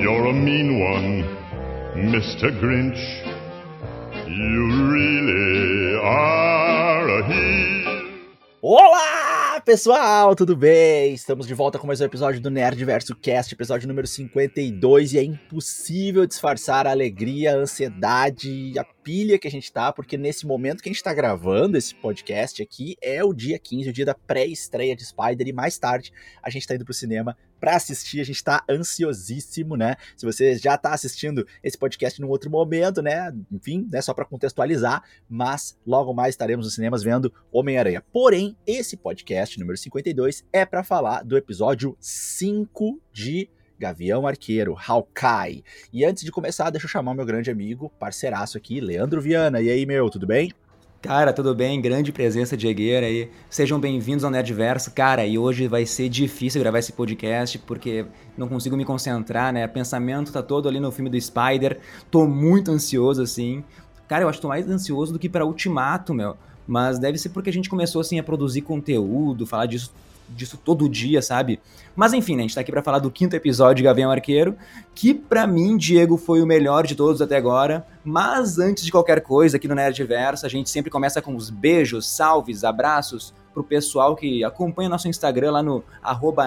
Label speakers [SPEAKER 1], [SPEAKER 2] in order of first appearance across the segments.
[SPEAKER 1] You're a mean one, Mr. Grinch. You really are a heel.
[SPEAKER 2] Olá, pessoal, tudo bem? Estamos de volta com mais um episódio do Nerd Verso Cast, episódio número 52, e é impossível disfarçar a alegria, a ansiedade a pilha que a gente tá, porque nesse momento que a gente tá gravando esse podcast aqui é o dia 15, o dia da pré-estreia de Spider, e mais tarde a gente tá indo pro cinema para assistir, a gente tá ansiosíssimo, né? Se você já tá assistindo esse podcast num outro momento, né? Enfim, né, só para contextualizar, mas logo mais estaremos nos cinemas vendo Homem-Aranha. Porém, esse podcast número 52 é para falar do episódio 5 de Gavião Arqueiro, Hawkeye. E antes de começar, deixa eu chamar meu grande amigo, parceiraço aqui, Leandro Viana. E aí, meu, tudo bem?
[SPEAKER 3] Cara, tudo bem? Grande presença de Egueira aí. Sejam bem-vindos ao Nerdverso. Cara, e hoje vai ser difícil gravar esse podcast porque não consigo me concentrar, né? O pensamento tá todo ali no filme do Spider. Tô muito ansioso, assim. Cara, eu acho que tô mais ansioso do que para Ultimato, meu. Mas deve ser porque a gente começou, assim, a produzir conteúdo, falar disso disso todo dia, sabe? Mas enfim, né, a gente tá aqui para falar do quinto episódio de Gavião Arqueiro, que para mim, Diego, foi o melhor de todos até agora. Mas antes de qualquer coisa, aqui no Nerdverso, a gente sempre começa com os beijos, salves, abraços pro pessoal que acompanha nosso Instagram lá no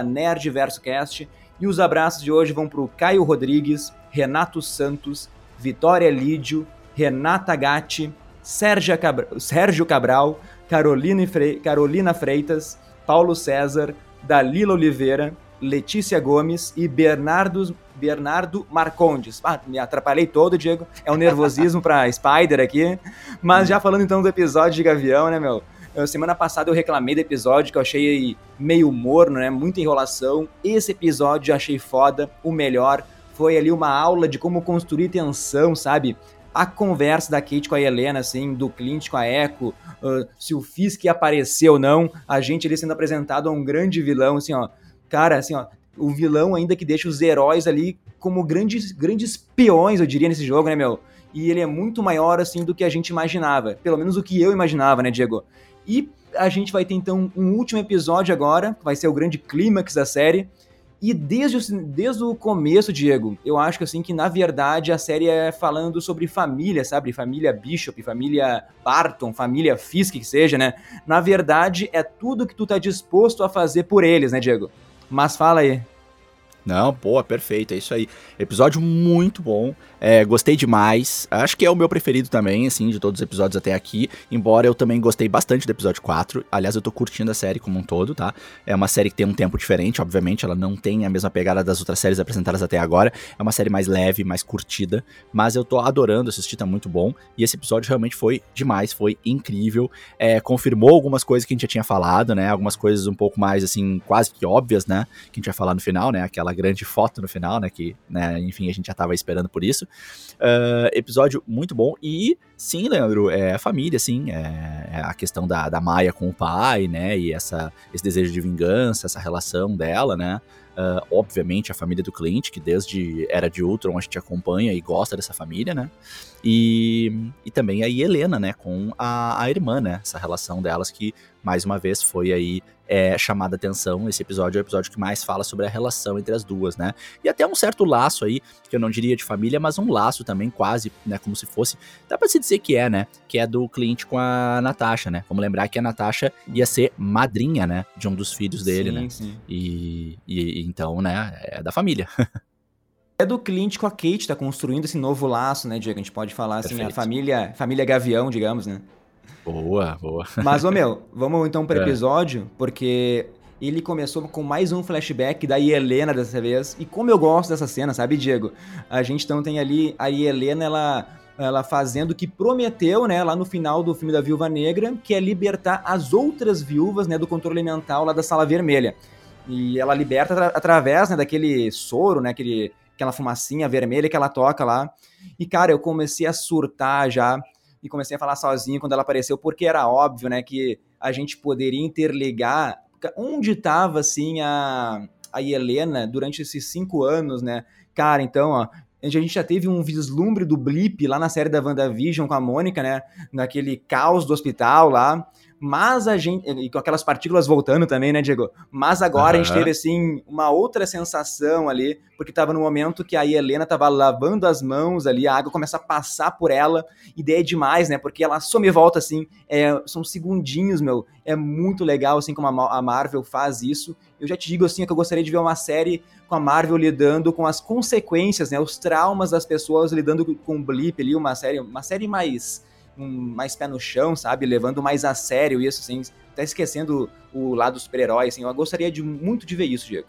[SPEAKER 3] NerdversoCast. E os abraços de hoje vão pro Caio Rodrigues, Renato Santos, Vitória Lídio, Renata Gatti, Sérgio Cabral. Carolina Freitas, Paulo César, Dalila Oliveira, Letícia Gomes e Bernardo, Bernardo Marcondes. Ah, me atrapalhei todo, Diego. É um nervosismo pra Spider aqui. Mas já falando então do episódio de Gavião, né, meu? Semana passada eu reclamei do episódio que eu achei meio morno, né? Muita enrolação. Esse episódio eu achei foda, o melhor. Foi ali uma aula de como construir tensão, sabe? A conversa da Kate com a Helena, assim, do Clint com a Echo, uh, se o Fisk ia aparecer ou não, a gente ali sendo apresentado a um grande vilão, assim, ó. Cara, assim, ó, o vilão ainda que deixa os heróis ali como grandes, grandes peões, eu diria, nesse jogo, né, meu? E ele é muito maior, assim, do que a gente imaginava. Pelo menos o que eu imaginava, né, Diego? E a gente vai ter, então, um último episódio agora, que vai ser o grande clímax da série, e desde o, desde o começo, Diego, eu acho que assim que na verdade a série é falando sobre família, sabe? Família Bishop, família Barton, família Fisk, que seja, né? Na verdade, é tudo que tu tá disposto a fazer por eles, né, Diego? Mas fala aí.
[SPEAKER 2] Não, pô, perfeito, é isso aí. Episódio muito bom, é, gostei demais. Acho que é o meu preferido também, assim, de todos os episódios até aqui. Embora eu também gostei bastante do episódio 4. Aliás, eu tô curtindo a série como um todo, tá? É uma série que tem um tempo diferente, obviamente, ela não tem a mesma pegada das outras séries apresentadas até agora. É uma série mais leve, mais curtida, mas eu tô adorando assistir, tá muito bom. E esse episódio realmente foi demais, foi incrível. É, confirmou algumas coisas que a gente já tinha falado, né? Algumas coisas um pouco mais, assim, quase que óbvias, né? Que a gente vai falar no final, né? Aquela grande foto no final, né? Que, né, enfim, a gente já tava esperando por isso. Uh, episódio muito bom. E sim, Leandro, é a família, sim. É, é, a questão da, da Maia com o pai, né? E essa, esse desejo de vingança, essa relação dela, né? Uh, obviamente a família do Clint, que desde Era de Ultron a gente acompanha e gosta dessa família, né? E, e também a Helena, né? Com a, a irmã, né? Essa relação delas que, mais uma vez, foi aí é, chamada atenção. Esse episódio é o episódio que mais fala sobre a relação entre as duas, né? E até um certo laço aí, que eu não diria de família, mas um laço também quase, né? Como se fosse, dá pra se dizer que é, né? Que é do Clint com a Natasha, né? Vamos lembrar que a Natasha ia ser madrinha, né? De um dos filhos dele,
[SPEAKER 3] sim,
[SPEAKER 2] né?
[SPEAKER 3] Sim.
[SPEAKER 2] E, e então, né, é da família.
[SPEAKER 3] é do Clint com a Kate, tá construindo esse novo laço, né, Diego? A gente pode falar assim,
[SPEAKER 2] Perfeito.
[SPEAKER 3] a família, família Gavião, digamos, né?
[SPEAKER 2] Boa, boa.
[SPEAKER 3] Mas, ô meu, vamos então pro episódio, porque ele começou com mais um flashback da Helena dessa vez. E como eu gosto dessa cena, sabe, Diego? A gente então tem ali a Helena, ela ela fazendo o que prometeu, né, lá no final do filme da Viúva Negra, que é libertar as outras viúvas, né, do controle mental lá da Sala Vermelha. E ela liberta atra através, né, daquele soro, né, aquele, aquela fumacinha vermelha que ela toca lá. E, cara, eu comecei a surtar já e comecei a falar sozinho quando ela apareceu, porque era óbvio, né, que a gente poderia interligar onde estava, assim, a, a Helena durante esses cinco anos, né? Cara, então, ó, a gente já teve um vislumbre do Blip lá na série da WandaVision com a Mônica, né? Naquele caos do hospital lá. Mas a gente. E com aquelas partículas voltando também, né, Diego? Mas agora uhum. a gente teve, assim, uma outra sensação ali, porque tava no momento que a Helena tava lavando as mãos ali, a água começa a passar por ela, e daí é demais, né? Porque ela some e volta, assim, é, são segundinhos, meu. É muito legal, assim, como a Marvel faz isso. Eu já te digo, assim, que eu gostaria de ver uma série com a Marvel lidando com as consequências, né? Os traumas das pessoas lidando com o blip ali, uma série, uma série mais um, mais pé no chão, sabe? Levando mais a sério isso, assim, até esquecendo o lado super-herói, assim. Eu gostaria de muito de ver isso, Diego.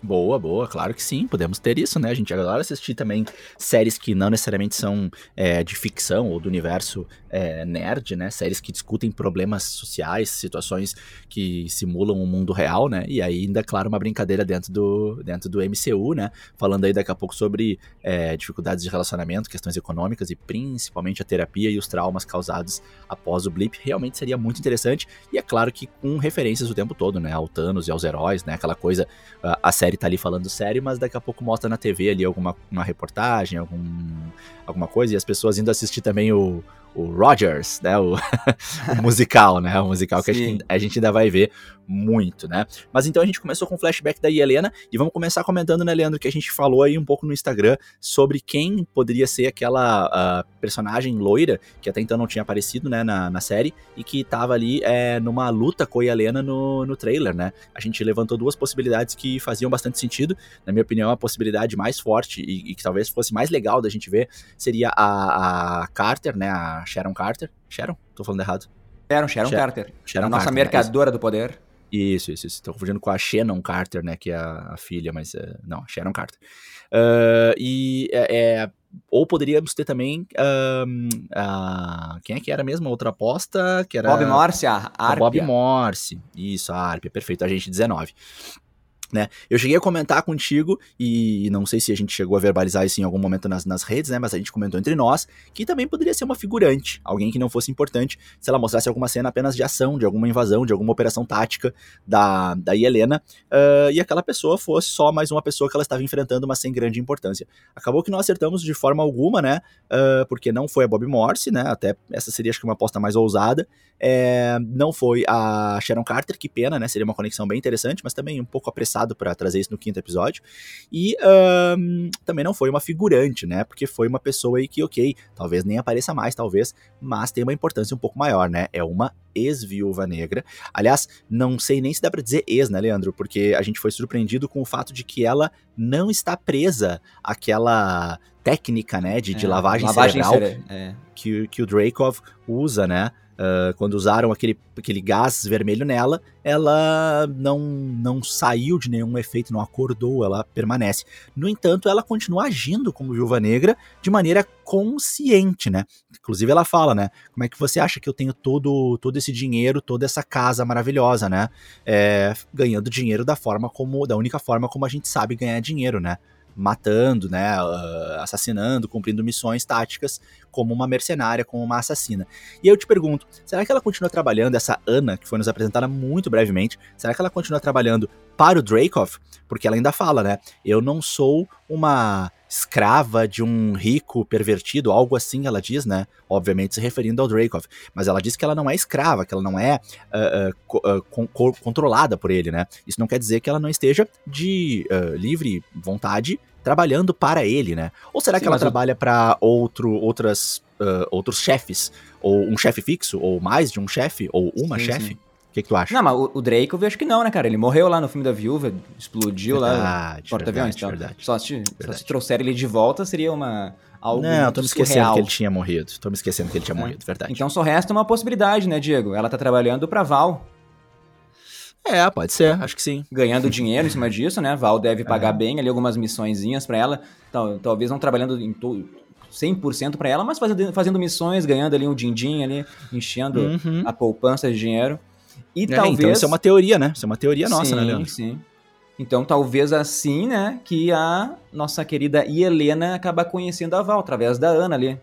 [SPEAKER 2] Boa, boa, claro que sim, podemos ter isso, né? A gente adora assistir também séries que não necessariamente são é, de ficção ou do universo é, nerd, né? Séries que discutem problemas sociais, situações que simulam o um mundo real, né? E ainda, claro, uma brincadeira dentro do, dentro do MCU, né? Falando aí daqui a pouco sobre é, dificuldades de relacionamento, questões econômicas e principalmente a terapia e os traumas causados após o blip, realmente seria muito interessante. E é claro que com referências o tempo todo, né? Ao Thanos e aos heróis, né? Aquela coisa, a, a série série tá ali falando sério, mas daqui a pouco mostra na TV ali alguma uma reportagem, algum, alguma coisa, e as pessoas indo assistir também o, o Rogers, né? O, o musical, né? O musical que a gente, a gente, ainda vai ver muito, né? Mas então a gente começou com o flashback da Helena e vamos começar comentando, né, Leandro, que a gente falou aí um pouco no Instagram sobre quem poderia ser aquela uh, personagem loira que até então não tinha aparecido, né, na, na série e que tava ali é, numa luta com a Helena no, no trailer, né? A gente levantou duas possibilidades que faziam bastante sentido. Na minha opinião, a possibilidade mais forte e, e que talvez fosse mais legal da gente ver seria a, a Carter, né? A Sharon Carter. Sharon? Tô falando errado.
[SPEAKER 3] Sharon, Sharon, Carter. Sharon a nossa Carter, mercadora do poder.
[SPEAKER 2] Isso, isso, isso. Tô confundindo com a Shannon Carter, né? Que é a, a filha, mas. Uh, não, Sharon Carter. Uh, e é, é, Ou poderíamos ter também. Uh, quem é que era mesmo? Outra aposta? Que era.
[SPEAKER 3] Bob Morse, a Arpia.
[SPEAKER 2] Bob Morse. Isso, a Arpia, perfeito. A gente 19. Né? Eu cheguei a comentar contigo, e não sei se a gente chegou a verbalizar isso em algum momento nas, nas redes, né? Mas a gente comentou entre nós que também poderia ser uma figurante, alguém que não fosse importante, se ela mostrasse alguma cena apenas de ação, de alguma invasão, de alguma operação tática da, da Helena, uh, e aquela pessoa fosse só mais uma pessoa que ela estava enfrentando, mas sem grande importância. Acabou que não acertamos de forma alguma, né? Uh, porque não foi a Bob Morse, né? Até essa seria acho que uma aposta mais ousada. É, não foi a Sharon Carter, que pena, né? Seria uma conexão bem interessante, mas também um pouco apressado para trazer isso no quinto episódio. E um, também não foi uma figurante, né? Porque foi uma pessoa aí que, ok, talvez nem apareça mais, talvez, mas tem uma importância um pouco maior, né? É uma ex-viúva negra. Aliás, não sei nem se dá para dizer ex, né, Leandro? Porque a gente foi surpreendido com o fato de que ela não está presa àquela técnica, né, de, é, de lavagem, lavagem cerebral cere é. que, que o Dracov usa, né? Uh, quando usaram aquele, aquele gás vermelho nela, ela não, não saiu de nenhum efeito, não acordou, ela permanece. No entanto, ela continua agindo como viúva negra de maneira consciente, né? Inclusive ela fala, né? Como é que você acha que eu tenho todo, todo esse dinheiro, toda essa casa maravilhosa, né? É, ganhando dinheiro da forma como, da única forma como a gente sabe ganhar dinheiro, né? Matando, né, uh, assassinando, cumprindo missões táticas como uma mercenária, como uma assassina. E eu te pergunto, será que ela continua trabalhando, essa Ana, que foi nos apresentada muito brevemente, será que ela continua trabalhando para o Dracov? Porque ela ainda fala, né, eu não sou uma escrava de um rico pervertido, algo assim ela diz, né? Obviamente se referindo ao Dracov. Mas ela diz que ela não é escrava, que ela não é uh, uh, co controlada por ele, né? Isso não quer dizer que ela não esteja de uh, livre vontade trabalhando para ele, né? Ou será Sim, que ela trabalha para outro, outras, outros chefes? Ou um chefe fixo? Ou mais de um chefe? Ou uma chefe? O que, que, tu acha?
[SPEAKER 3] Não, mas o, o Drake eu acho que não, né, cara? Ele morreu lá no filme da Viúva, explodiu verdade, lá porta-aviões. Então, verdade. Só se, só se trouxer ele de volta seria uma... Algo
[SPEAKER 2] não, tô me esquecendo surreal. que ele tinha morrido. Tô me esquecendo que ele tinha é. morrido, verdade.
[SPEAKER 3] Então só resta uma possibilidade, né, Diego? Ela tá trabalhando pra Val.
[SPEAKER 2] É, pode ser, acho que sim.
[SPEAKER 3] Ganhando dinheiro em cima disso, né? Val deve pagar é. bem ali algumas missõezinhas para ela. Tal, talvez não trabalhando em todo 100% para ela, mas fazendo, fazendo missões, ganhando ali um din-din ali, enchendo uhum. a poupança de dinheiro.
[SPEAKER 2] E é, talvez. Então isso é uma teoria, né? Isso é uma teoria nossa, né, sim, né, Leandro?
[SPEAKER 3] Sim. Então, talvez assim, né, que a nossa querida Helena acaba conhecendo a Val, através da Ana ali.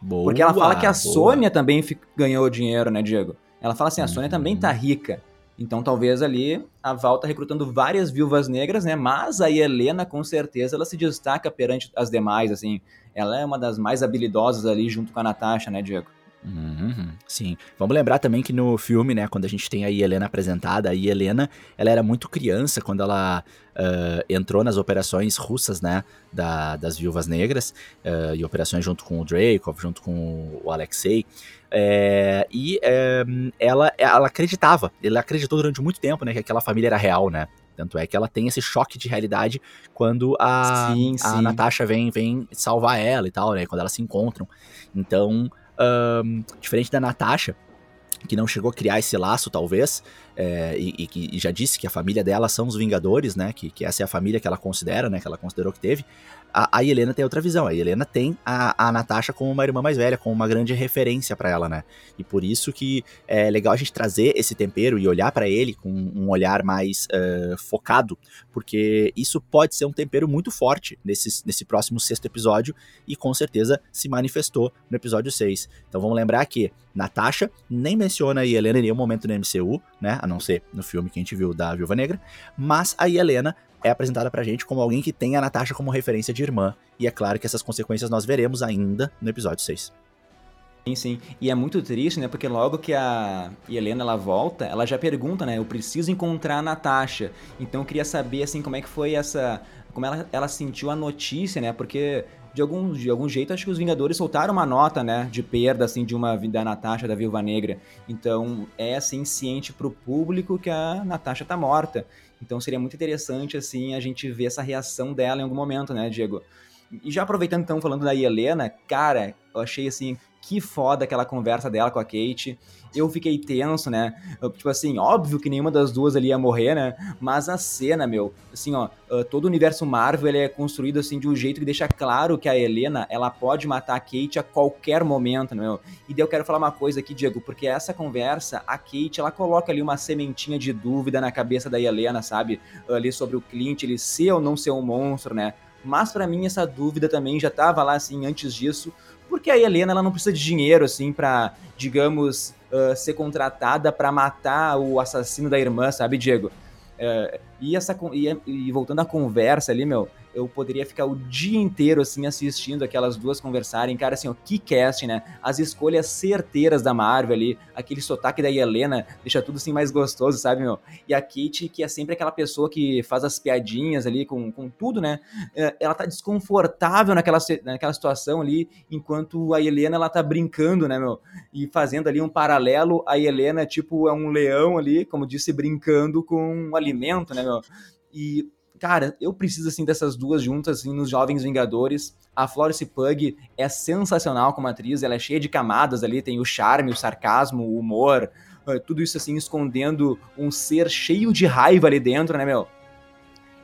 [SPEAKER 3] Boa, Porque ela fala que a boa. Sônia também ganhou dinheiro, né, Diego? Ela fala assim, a Sônia uhum. também tá rica. Então, talvez ali a Val tá recrutando várias viúvas negras, né? Mas a Helena, com certeza, ela se destaca perante as demais, assim. Ela é uma das mais habilidosas ali junto com a Natasha, né, Diego?
[SPEAKER 2] Uhum, sim. Vamos lembrar também que no filme, né, quando a gente tem a Helena apresentada, a Helena, ela era muito criança quando ela uh, entrou nas operações russas, né, da, das Viúvas Negras, uh, e operações junto com o Dracov, junto com o Alexei, é, e é, ela, ela acreditava, ela acreditou durante muito tempo, né, que aquela família era real, né, tanto é que ela tem esse choque de realidade quando a, sim, a sim. Natasha vem, vem salvar ela e tal, né, quando elas se encontram. Então, um, diferente da Natasha, que não chegou a criar esse laço, talvez, é, e, que já disse que a família dela são os Vingadores, né? Que, que essa é a família que ela considera, né? Que ela considerou que teve. A, a Helena tem outra visão. A Helena tem a, a Natasha como uma irmã mais velha, como uma grande referência para ela, né? E por isso que é legal a gente trazer esse tempero e olhar para ele com um olhar mais uh, focado, porque isso pode ser um tempero muito forte nesse, nesse próximo sexto episódio e com certeza se manifestou no episódio 6. Então vamos lembrar que Natasha nem menciona a Helena em nenhum momento no MCU, né? A não ser no filme que a gente viu da Viúva Negra, mas a Helena é apresentada pra gente como alguém que tem a Natasha como referência de irmã. E é claro que essas consequências nós veremos ainda no episódio 6.
[SPEAKER 3] Sim, sim. E é muito triste, né? Porque logo que a Helena ela volta, ela já pergunta, né? Eu preciso encontrar a Natasha. Então eu queria saber, assim, como é que foi essa. Como ela, ela sentiu a notícia, né? Porque de algum, de algum jeito, acho que os Vingadores soltaram uma nota, né, de perda, assim, de uma da Natasha, da Viúva Negra. Então, é, assim, ciente pro público que a Natasha tá morta. Então seria muito interessante, assim, a gente ver essa reação dela em algum momento, né, Diego? E já aproveitando, então, falando da Helena, cara, eu achei, assim, que foda aquela conversa dela com a Kate. Eu fiquei tenso, né? Tipo assim, óbvio que nenhuma das duas ali ia morrer, né? Mas a cena, meu, assim, ó, ah, todo o universo Marvel ele é construído assim de um jeito que deixa claro que a Helena, ela pode matar a Kate a qualquer momento, meu. E daí eu quero falar uma coisa aqui, Diego, porque essa conversa, a Kate, ela coloca ali uma sementinha de dúvida na cabeça da Helena, sabe? Ali sobre o Clint, ele ser ou não ser um monstro, né? Mas para mim essa dúvida também já tava lá assim antes disso, porque a Helena ela não precisa de dinheiro assim para, digamos, uh, ser contratada para matar o assassino da irmã, sabe, Diego? Uh, e, essa, e, e voltando à conversa ali, meu, eu poderia ficar o dia inteiro, assim, assistindo aquelas duas conversarem. Cara, assim, ó, que cast, né? As escolhas certeiras da Marvel ali, aquele sotaque da Helena, deixa tudo, assim, mais gostoso, sabe, meu? E a Kate, que é sempre aquela pessoa que faz as piadinhas ali com, com tudo, né? É, ela tá desconfortável naquela, naquela situação ali, enquanto a Helena, ela tá brincando, né, meu? E fazendo ali um paralelo, a Helena, tipo, é um leão ali, como disse, brincando com um alimento, né, meu? E cara, eu preciso assim dessas duas juntas assim, nos Jovens Vingadores. A Florence Pug é sensacional como atriz, ela é cheia de camadas ali, tem o charme, o sarcasmo, o humor, eh, tudo isso assim escondendo um ser cheio de raiva ali dentro, né, meu?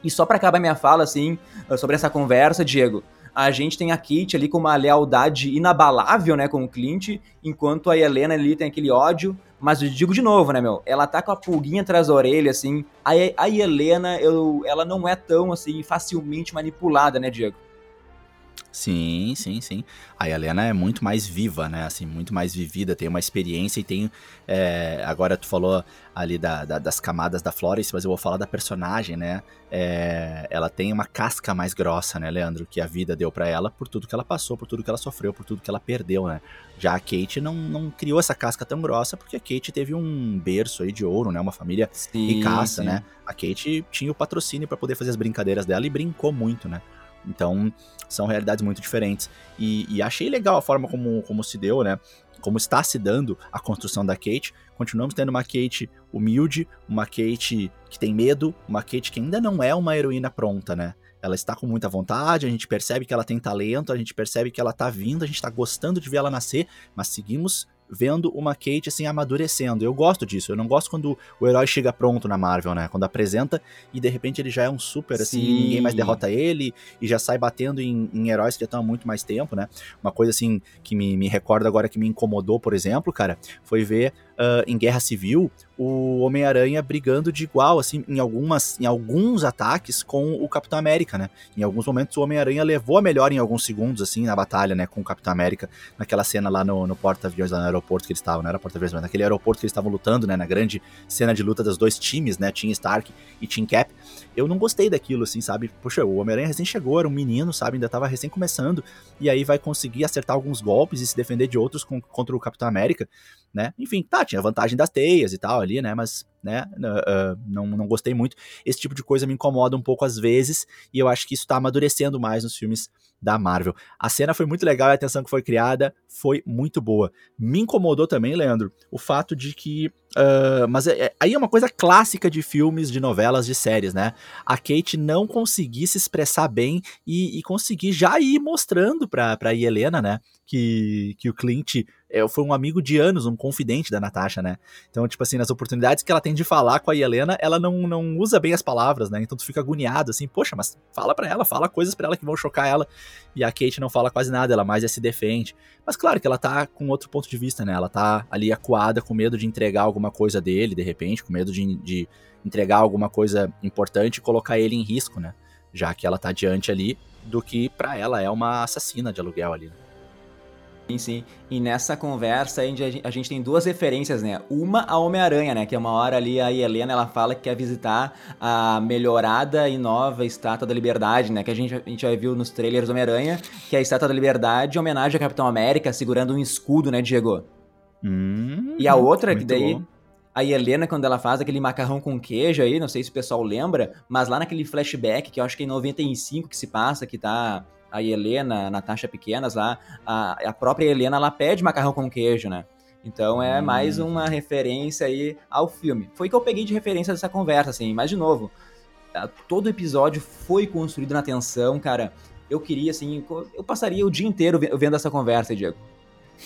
[SPEAKER 3] E só para acabar minha fala assim, eh, sobre essa conversa, Diego, a gente tem a Kate ali com uma lealdade inabalável, né, com o Clint, enquanto a Helena ali tem aquele ódio. Mas eu digo de novo, né, meu? Ela tá com a pulguinha atrás da orelha, assim. A, a Helena, eu, ela não é tão, assim, facilmente manipulada, né, Diego?
[SPEAKER 2] Sim, sim, sim. A Helena é muito mais viva, né? Assim, muito mais vivida, tem uma experiência e tem. É, agora tu falou ali da, da, das camadas da Florence, mas eu vou falar da personagem, né? É, ela tem uma casca mais grossa, né, Leandro? Que a vida deu para ela por tudo que ela passou, por tudo que ela sofreu, por tudo que ela perdeu, né? Já a Kate não, não criou essa casca tão grossa porque a Kate teve um berço aí de ouro, né? Uma família sim, ricaça, sim. né? A Kate tinha o patrocínio para poder fazer as brincadeiras dela e brincou muito, né? Então, são realidades muito diferentes. E, e, achei legal a forma como, como se deu, né? Como está se dando a construção da Kate. Continuamos tendo uma Kate humilde, uma Kate que tem medo, uma Kate que ainda não é uma heroína pronta, né? Ela está com muita vontade, a gente percebe que ela tem talento, a gente percebe que ela está vindo, a gente está gostando de ver ela nascer, mas seguimos vendo uma Kate assim amadurecendo. Eu gosto disso. Eu não gosto quando o herói chega pronto na Marvel, né? Quando apresenta e de repente ele já é um super assim, ninguém mais derrota ele e já sai batendo em, em, heróis que já estão há muito mais tempo, né? Uma coisa assim que me, me recorda agora que me incomodou, por exemplo, cara, foi ver uh, em Guerra Civil, o Homem-Aranha brigando de igual, assim, em algumas, em alguns ataques com o Capitão América, né? Em alguns momentos o Homem-Aranha levou a melhor em alguns segundos, assim, na batalha, né, com o Capitão América, naquela cena lá no, no porta-aviões, lá no aeroporto que eles estavam, não era porta-aviões, mas naquele aeroporto que eles estavam lutando, né, na grande cena de luta dos dois times, né, Team Stark e Team Cap. Eu não gostei daquilo, assim, sabe? Poxa, o Homem-Aranha recém chegou, era um menino, sabe? Ainda tava recém começando, e aí vai conseguir acertar alguns golpes e se defender de outros com, contra o Capitão América né? Enfim, tá, tinha vantagem das teias e tal ali, né? Mas, né, uh, não, não gostei muito. Esse tipo de coisa me incomoda um pouco às vezes, e eu acho que isso tá amadurecendo mais nos filmes da Marvel. A cena foi muito legal, a atenção que foi criada foi muito boa. Me incomodou também, Leandro, o fato de que. Uh, mas é, é, aí é uma coisa clássica de filmes, de novelas, de séries, né? A Kate não conseguir se expressar bem e, e conseguir já ir mostrando pra, pra Helena, né? Que, que o Clint é, foi um amigo de anos, um confidente da Natasha, né? Então, tipo assim, nas oportunidades que ela tem de falar com a Helena, ela não, não usa bem as palavras, né? Então tu fica agoniado, assim, poxa, mas fala pra ela, fala coisas para ela que vão chocar ela. E a Kate não fala quase nada, ela mais é se defende. Mas claro que ela tá com outro ponto de vista, né? Ela tá ali acuada, com medo de entregar alguma coisa dele, de repente, com medo de, de entregar alguma coisa importante e colocar ele em risco, né? Já que ela tá diante ali do que para ela é uma assassina de aluguel ali. Né?
[SPEAKER 3] Sim, sim. E nessa conversa a gente tem duas referências, né? Uma a Homem-Aranha, né? Que é uma hora ali a Helena ela fala que quer visitar a melhorada e nova Estátua da Liberdade, né? Que a gente, a gente já viu nos trailers do Homem-Aranha, que é a Estátua da Liberdade em homenagem ao Capitão América segurando um escudo, né, Diego?
[SPEAKER 2] Hum,
[SPEAKER 3] e a outra, que daí.
[SPEAKER 2] bom.
[SPEAKER 3] A Helena, quando ela faz aquele macarrão com queijo aí, não sei se o pessoal lembra, mas lá naquele flashback, que eu acho que é em 95 que se passa, que tá a Helena, a Natasha pequenas lá, a, a própria Helena, ela pede macarrão com queijo, né? Então é hum. mais uma referência aí ao filme. Foi que eu peguei de referência dessa conversa, assim, mas de novo, todo episódio foi construído na tensão, cara. Eu queria, assim, eu passaria o dia inteiro vendo essa conversa, Diego.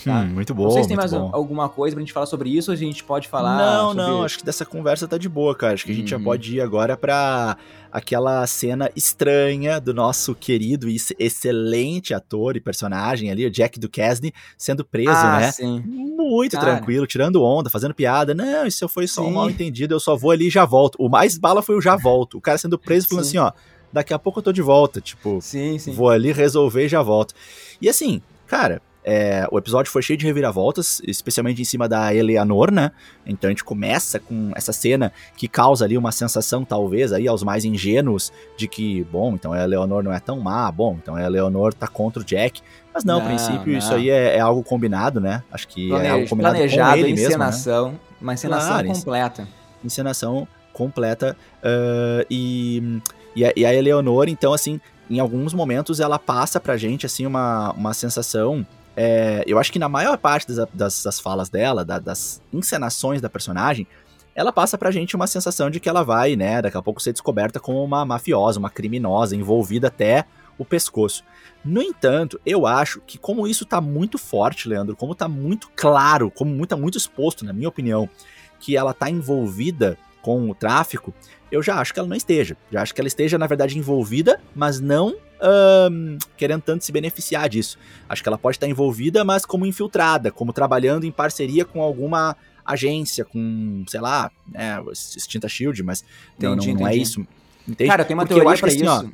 [SPEAKER 2] Tá? Hum, muito bom.
[SPEAKER 3] Não sei
[SPEAKER 2] se
[SPEAKER 3] tem mais
[SPEAKER 2] bom.
[SPEAKER 3] alguma coisa pra gente falar sobre isso ou a gente pode falar.
[SPEAKER 2] Não,
[SPEAKER 3] sobre...
[SPEAKER 2] não, acho que dessa conversa tá de boa, cara. Acho que a gente já uhum. pode ir agora pra aquela cena estranha do nosso querido e excelente ator e personagem ali, o Jack Duquesne, sendo preso,
[SPEAKER 3] ah,
[SPEAKER 2] né?
[SPEAKER 3] Sim.
[SPEAKER 2] Muito cara. tranquilo, tirando onda, fazendo piada. Não, isso foi só sim. um mal entendido, eu só vou ali e já volto. O mais bala foi o já volto. O cara sendo preso falando sim. assim, ó, daqui a pouco eu tô de volta. Tipo,
[SPEAKER 3] sim, sim.
[SPEAKER 2] vou ali resolver e já volto. E assim, cara, é, o episódio foi cheio de reviravoltas, especialmente em cima da Eleanor, né? Então a gente começa com essa cena que causa ali uma sensação, talvez, aí aos mais ingênuos, de que, bom, então a Eleanor não é tão má, bom, então a Eleanor tá contra o Jack. Mas não, a princípio não. isso aí é, é, algo combinado, né? Acho que
[SPEAKER 3] Plane...
[SPEAKER 2] é algo combinado
[SPEAKER 3] planejado,
[SPEAKER 2] com ele
[SPEAKER 3] encenação,
[SPEAKER 2] mesmo, né?
[SPEAKER 3] uma encenação claro, completa.
[SPEAKER 2] Encenação completa uh, e, e a, e a Eleanor, então, assim, em alguns momentos ela passa pra gente, assim, uma, uma sensação é, eu acho que na maior parte das, das, das falas dela, da, das encenações da personagem, ela passa pra gente uma sensação de que ela vai, né, daqui a pouco ser descoberta como uma mafiosa, uma criminosa, envolvida até o pescoço. No entanto, eu acho que como isso tá muito forte, Leandro, como tá muito claro, como muito, tá muito exposto, na minha opinião, que ela tá envolvida com o tráfico, eu já acho que ela não esteja. Já acho que ela esteja, na verdade, envolvida, mas não um, querendo tanto se beneficiar disso. Acho que ela pode estar envolvida, mas como infiltrada, como trabalhando em parceria com alguma agência, com, sei lá, né, extinta Shield, mas entendi, não, não, não é isso.
[SPEAKER 3] Entende? Cara, tem uma Porque teoria pra assim, isso, ó,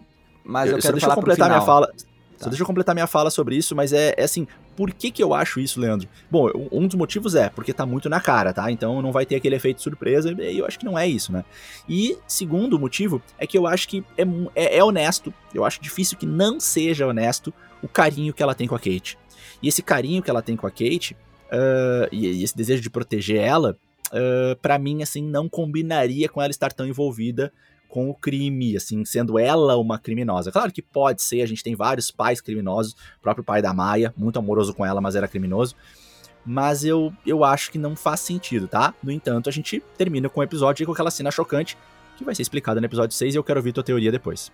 [SPEAKER 3] mas eu, eu quero
[SPEAKER 2] deixa
[SPEAKER 3] falar
[SPEAKER 2] eu completar minha fala.
[SPEAKER 3] Tá.
[SPEAKER 2] Só deixa eu completar minha fala sobre isso, mas é, é, assim, por que que eu acho isso, Leandro? Bom, um dos motivos é porque tá muito na cara, tá? Então não vai ter aquele efeito surpresa, e eu acho que não é isso, né? E segundo motivo é que eu acho que é, é, é honesto, eu acho difícil que não seja honesto o carinho que ela tem com a Kate. E esse carinho que ela tem com a Kate, uh, e, e, esse desejo de proteger ela, uh, para mim, assim, não combinaria com ela estar tão envolvida com o crime, assim, sendo ela uma criminosa. Claro que pode ser, a gente tem vários pais criminosos, o próprio pai da Maia, muito amoroso com ela, mas era criminoso. Mas eu, eu acho que não faz sentido, tá? No entanto, a gente termina com o episódio com aquela cena chocante que vai ser explicada no episódio 6 e eu quero ouvir tua teoria depois.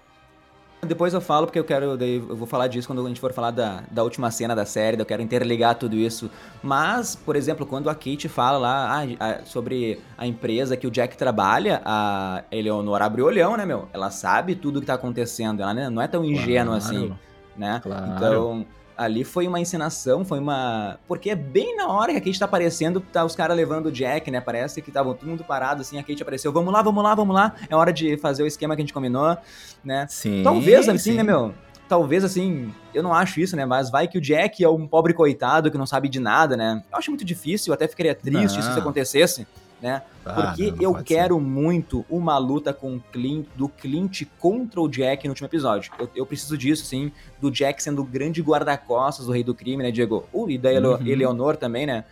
[SPEAKER 3] Depois eu falo, porque eu quero. Eu vou falar disso quando a gente for falar da, da última cena da série, eu quero interligar tudo isso. Mas, por exemplo, quando a Kate fala lá ah, sobre a empresa que o Jack trabalha, a Eleonora abre o olhão, né, meu? Ela sabe tudo que tá acontecendo, ela não é tão ingênua claro, assim, né?
[SPEAKER 2] Claro.
[SPEAKER 3] Então, Ali foi uma encenação, foi uma. Porque é bem na hora que a Kate tá aparecendo, tá os caras levando o Jack, né? Parece que estavam todo mundo parado, assim, a Kate apareceu, vamos lá, vamos lá, vamos lá. É hora de fazer o esquema que a gente combinou, né?
[SPEAKER 2] Sim.
[SPEAKER 3] Talvez, assim,
[SPEAKER 2] sim.
[SPEAKER 3] né, meu? Talvez, assim, eu não acho isso, né? Mas vai que o Jack é um pobre coitado que não sabe de nada, né? Eu acho muito difícil, eu até ficaria triste
[SPEAKER 2] Não.
[SPEAKER 3] se isso acontecesse, né?
[SPEAKER 2] Ah,
[SPEAKER 3] Porque
[SPEAKER 2] não, não
[SPEAKER 3] eu quero muito uma luta com o Clint, do Clint contra o Jack no último episódio. Eu, eu preciso disso, sim. Do Jack sendo o grande guarda-costas do Rei do Crime, né, Diego? Uh, e da
[SPEAKER 2] Uhum.
[SPEAKER 3] Eleonor também, né?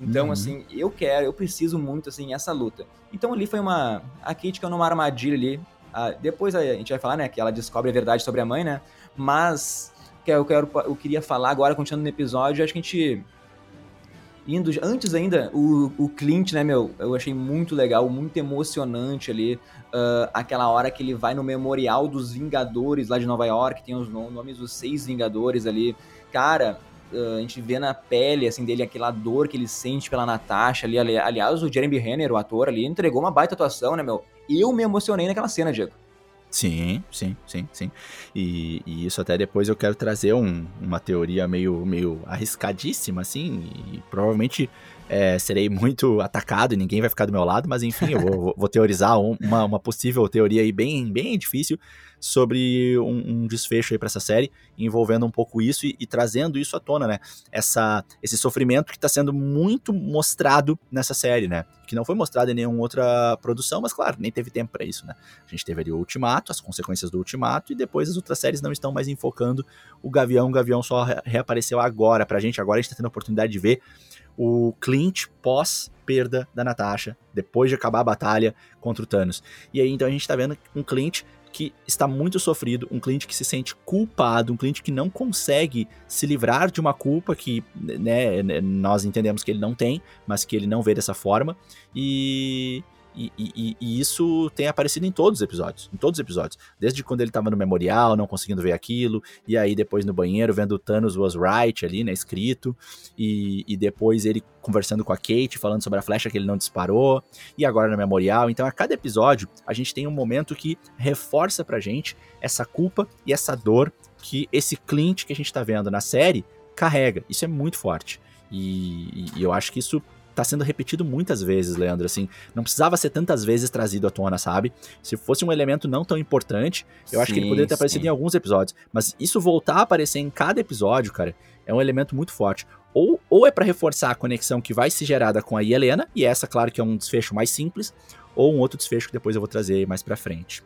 [SPEAKER 3] Então,
[SPEAKER 2] Uhum.
[SPEAKER 3] assim, eu quero, eu preciso muito, assim, essa luta. Então ali foi uma... A Kate caiu numa armadilha ali. Ah, depois a gente vai falar, né, que ela descobre a verdade sobre a mãe, né? Mas que eu, quero, eu queria falar agora, continuando no episódio, acho que a gente indo antes ainda o, o Clint né meu eu achei muito legal muito emocionante ali ah, aquela hora que ele vai no memorial dos Vingadores lá de Nova York tem os no- nomes dos seis Vingadores ali. Cara ah, a gente vê na pele assim dele aquela dor que ele sente pela Natasha ali ali- aliás o Jeremy Renner o ator ali entregou uma baita atuação né meu? Eu me emocionei naquela cena Diego
[SPEAKER 2] Sim, sim, sim, sim. E, e isso até depois eu quero trazer um- uma teoria meio, meio arriscadíssima, assim, e provavelmente é, serei muito atacado e ninguém vai ficar do meu lado, mas enfim, eu vou, vou- teorizar um- uma, uma possível teoria aí bem, bem difícil sobre um, um desfecho aí pra essa série, envolvendo um pouco isso e, e trazendo isso à tona, né? Essa, esse sofrimento que tá sendo muito mostrado nessa série, né? Que não foi mostrado em nenhuma outra produção, mas claro, nem teve tempo pra isso, né? A gente teve ali o Ultimato, as consequências do Ultimato, e depois as outras séries não estão mais enfocando o Gavião. O Gavião só re- reapareceu agora pra gente. Agora a gente tá tendo a oportunidade de ver o Clint pós perda da Natasha, depois de acabar a batalha contra o Thanos. E aí então a gente tá vendo um Clint que está muito sofrido, um Clint que se sente culpado, um Clint que não consegue se livrar de uma culpa que né, nós entendemos que ele não tem, mas que ele não vê dessa forma. E, e, e- e isso tem aparecido em todos os episódios. Em todos os episódios. Desde quando ele tava no memorial, não conseguindo ver aquilo. E aí depois no banheiro, vendo o Thanos was right ali, né? Escrito. E, e depois ele conversando com a Kate, falando sobre a flecha que ele não disparou. E agora no memorial. Então a cada episódio, a gente tem um momento que reforça pra gente essa culpa e essa dor que esse Clint que a gente tá vendo na série carrega. Isso é muito forte. E, e eu acho que isso tá sendo repetido muitas vezes, Leandro, assim, não precisava ser tantas vezes trazido à tona, sabe? Se fosse um elemento não tão importante, eu acho que ele
[SPEAKER 3] Sim,
[SPEAKER 2] poderia ter aparecido
[SPEAKER 3] sim.
[SPEAKER 2] em alguns episódios, mas isso voltar a aparecer em cada episódio, cara, é um elemento muito forte. Ou, ou é pra reforçar a conexão que vai ser gerada com a Helena, e essa, claro, que é um desfecho mais simples, ou um outro desfecho que depois eu vou trazer mais pra frente.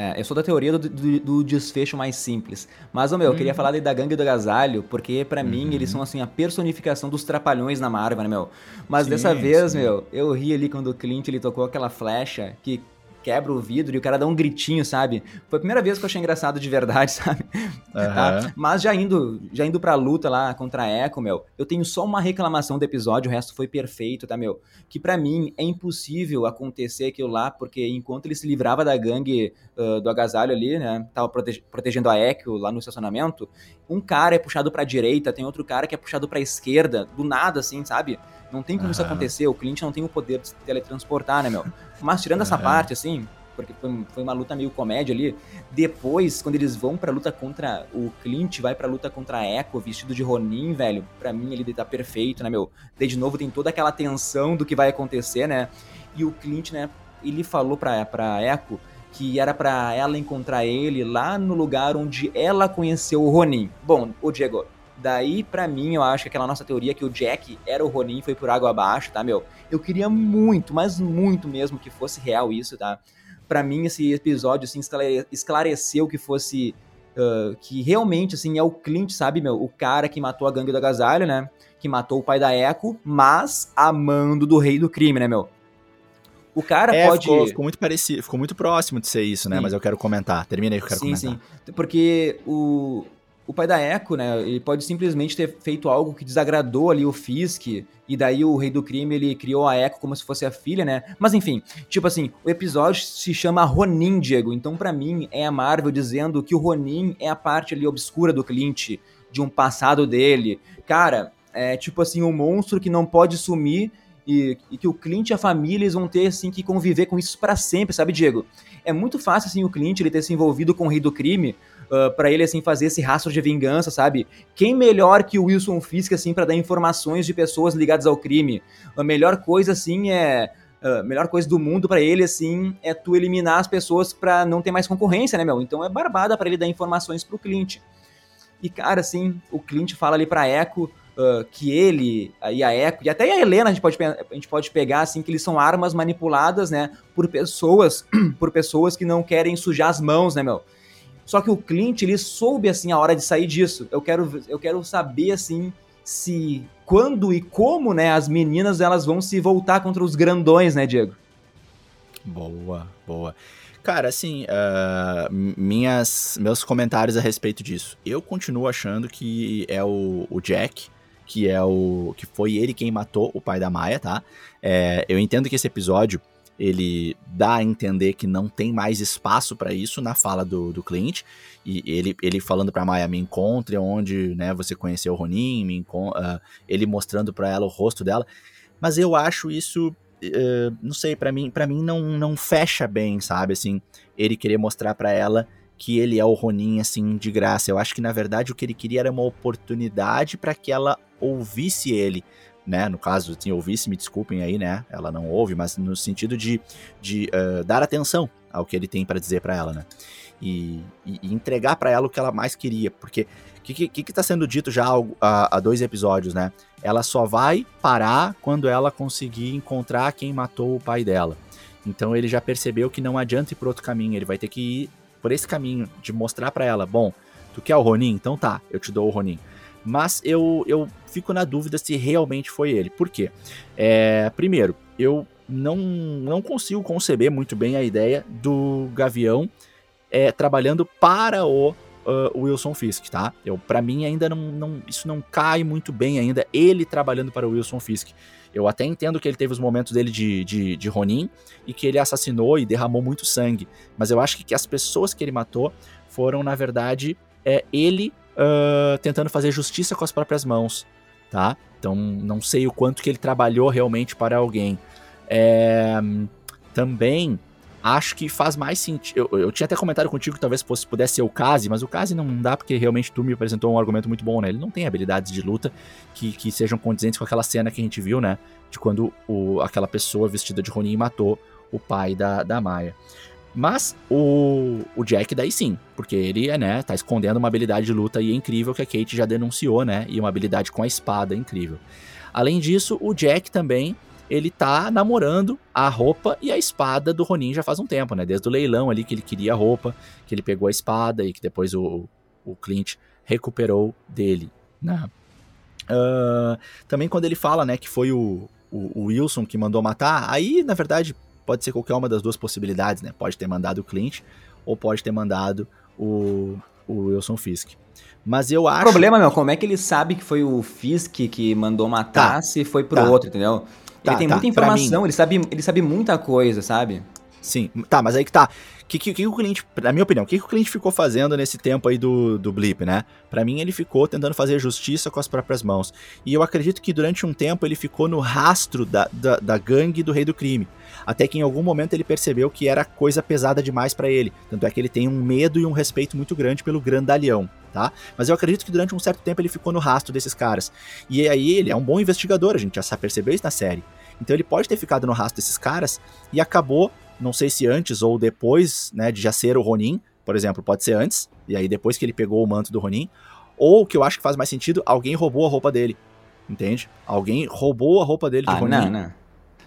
[SPEAKER 3] É, eu sou da teoria do, do- do desfecho mais simples. Mas, ô meu, eu queria
[SPEAKER 2] Uhum.
[SPEAKER 3] falar da Gangue do Agasalho, porque pra mim
[SPEAKER 2] Uhum.
[SPEAKER 3] eles são assim a personificação dos trapalhões na Marvel, né, meu? Mas
[SPEAKER 2] Sim,
[SPEAKER 3] dessa vez,
[SPEAKER 2] sim.
[SPEAKER 3] meu, eu ri ali quando o Clint ele tocou aquela flecha que quebra o vidro e o cara dá um gritinho, sabe? Foi a primeira vez que eu achei engraçado de verdade, sabe? Tá?
[SPEAKER 2] Aham.
[SPEAKER 3] Mas já indo, já indo pra luta lá contra a Echo, meu, eu tenho só uma reclamação do episódio, o resto foi perfeito, tá, meu? Que pra mim é impossível acontecer aquilo lá, porque enquanto ele se livrava da gangue ah, do agasalho ali, né, tava protege- protegendo a Echo lá no estacionamento, um cara é puxado pra direita, tem outro cara que é puxado pra esquerda, do nada, assim, sabe? Não tem como isso
[SPEAKER 2] Aham.
[SPEAKER 3] acontecer, o Clint não tem o poder de se teletransportar, né, meu? Mas tirando essa
[SPEAKER 2] Aham.
[SPEAKER 3] parte, assim, porque foi, foi uma luta meio comédia ali, depois, quando eles vão pra luta contra. O Clint vai pra luta contra a Echo, vestido de Ronin, velho. Pra mim, ele tá perfeito, né, meu? Daí, de novo, tem toda aquela tensão do que vai acontecer, né? E o Clint, né, ele falou pra, pra Echo que era pra ela encontrar ele lá no lugar onde ela conheceu o Ronin. Bom, o Diego. Daí, pra mim, eu acho que aquela nossa teoria que o Jack era o Ronin foi por água abaixo, tá, meu? Eu queria muito, mas muito mesmo que fosse real isso, tá? Pra mim, esse episódio, assim, esclare- esclareceu que fosse. ah, que realmente, assim, é o Clint, sabe, meu? O cara que matou a gangue do agasalho, né? Que matou o pai da Echo, mas amando do rei do crime, né, meu? O cara
[SPEAKER 2] É,
[SPEAKER 3] pode.
[SPEAKER 2] ficou, ficou muito parecido, ficou muito próximo de ser isso, né?
[SPEAKER 3] Sim.
[SPEAKER 2] Mas eu quero comentar. Termina aí que eu quero
[SPEAKER 3] sim,
[SPEAKER 2] comentar.
[SPEAKER 3] sim. Porque o, o pai da Echo, né, ele pode simplesmente ter feito algo que desagradou ali o Fisk, e daí o rei do crime, ele criou a Echo como se fosse a filha, né? Mas enfim, tipo assim, o episódio se chama Ronin, Diego. Então, pra mim, é a Marvel dizendo que o Ronin é a parte ali obscura do Clint, de um passado dele. Cara, é tipo assim, um monstro que não pode sumir e, e, que o Clint e a família eles vão ter assim que conviver com isso para sempre, sabe, Diego? É muito fácil assim o Clint ele ter se envolvido com o rei do crime, uh, para ele assim fazer esse rastro de vingança, sabe? Quem melhor que o Wilson Fisk assim para dar informações de pessoas ligadas ao crime? A melhor coisa assim é a melhor coisa do mundo para ele, assim, é tu eliminar as pessoas para não ter mais concorrência, né, meu? Então é barbada para ele dar informações pro Clint. E, cara, assim, o Clint fala ali pra Echo uh, que ele e a Echo, e até a Helena a gente, pode, a gente pode pegar, assim, que eles são armas manipuladas, né, por pessoas, por pessoas que não querem sujar as mãos, né, meu? Só que o Clint, ele soube, assim, a hora de sair disso. Eu quero, eu quero saber, assim, se quando e como, né, as meninas elas vão se voltar contra os grandões, né, Diego?
[SPEAKER 2] Boa, boa. Cara, assim, uh, minhas, meus comentários a respeito disso. Eu continuo achando que é o, o, Jack, que é o. que foi ele quem matou o pai da Maia, tá? É, eu entendo que esse episódio ele dá a entender que não tem mais espaço para isso na fala do, do Clint. E ele, ele falando pra Maia, me encontre onde né, você conheceu o Ronin, uh, ele mostrando para ela o rosto dela. Mas eu acho isso, uh, não sei, para mim para mim não, não fecha bem, sabe? Assim, ele querer mostrar para ela que ele é o Ronin, assim, de graça. Eu acho que, na verdade, o que ele queria era uma oportunidade para que ela ouvisse ele né? No caso, assim, ouvisse, me desculpem aí, né? Ela não ouve, mas no sentido de, de uh, dar atenção ao que ele tem para dizer para ela, né? E, e, e entregar para ela o que ela mais queria, porque o que, que, que tá sendo dito já há, há dois episódios, né? Ela só vai parar quando ela conseguir encontrar quem matou o pai dela. Então ele já percebeu que não adianta ir por outro caminho, ele vai ter que ir por esse caminho de mostrar para ela, bom, tu quer o Ronin? Então tá, eu te dou o Ronin. Mas eu, eu fico na dúvida se realmente foi ele. Por quê? É, primeiro, eu não, não consigo conceber muito bem a ideia do Gavião é, trabalhando para o uh, Wilson Fisk, tá? Eu, para mim ainda não, não, isso não cai muito bem ainda, ele trabalhando para o Wilson Fisk. Eu até entendo que ele teve os momentos dele de, de, de Ronin e que ele assassinou e derramou muito sangue, mas eu acho que, que as pessoas que ele matou foram, na verdade, é, ele uh, tentando fazer justiça com as próprias mãos, tá? Então não sei o quanto que ele trabalhou realmente para alguém. É, também acho que faz mais sentido. Eu, eu, tinha até comentado contigo que talvez fosse, pudesse ser o Kazi, mas o Kazi não dá porque realmente tu me apresentou um argumento muito bom, né? Ele não tem habilidades de luta que, que sejam condizentes com aquela cena que a gente viu, né? De quando o, aquela pessoa vestida de Ronin matou o pai da, da Maia. Mas o, o Jack daí sim, porque ele, né, tá escondendo uma habilidade de luta e é incrível que a Kate já denunciou, né, e uma habilidade com a espada incrível. Além disso, o Jack também, ele tá namorando a roupa e a espada do Ronin já faz um tempo, né, desde o leilão ali que ele queria a roupa, que ele pegou a espada e que depois o, o Clint recuperou dele, né. Uh, também quando ele fala, né, que foi o, o, o Wilson que mandou matar, aí, na verdade, pode ser qualquer uma das duas possibilidades, né? Pode ter mandado o Clint ou pode ter mandado o, o Wilson Fisk. Mas eu acho.
[SPEAKER 3] O problema, meu, como é que ele sabe que foi o Fisk que mandou matar tá, se foi pro tá. outro, entendeu? Tá, ele tem tá, muita informação, ele sabe, ele sabe muita coisa, sabe?
[SPEAKER 2] Sim, tá, mas aí que tá. Que, que, que, o cliente, na minha opinião, o que, que o cliente ficou fazendo nesse tempo aí do, do Blip, né? Para mim, ele ficou tentando fazer justiça com as próprias mãos. E eu acredito que durante um tempo ele ficou no rastro da, da, da gangue do Rei do Crime. Até que em algum momento ele percebeu que era coisa pesada demais para ele. Tanto é que ele tem um medo e um respeito muito grande pelo grandalhão, tá? Mas eu acredito que durante um certo tempo ele ficou no rastro desses caras. E aí ele é um bom investigador, a gente já percebeu isso na série. Então ele pode ter ficado no rastro desses caras e acabou não sei se antes ou depois, né, de já ser o Ronin, por exemplo, pode ser antes, e aí depois que ele pegou o manto do Ronin, ou que eu acho que faz mais sentido, alguém roubou a roupa dele, entende? Alguém roubou a roupa dele de
[SPEAKER 3] ah,
[SPEAKER 2] Ronin.
[SPEAKER 3] não, não.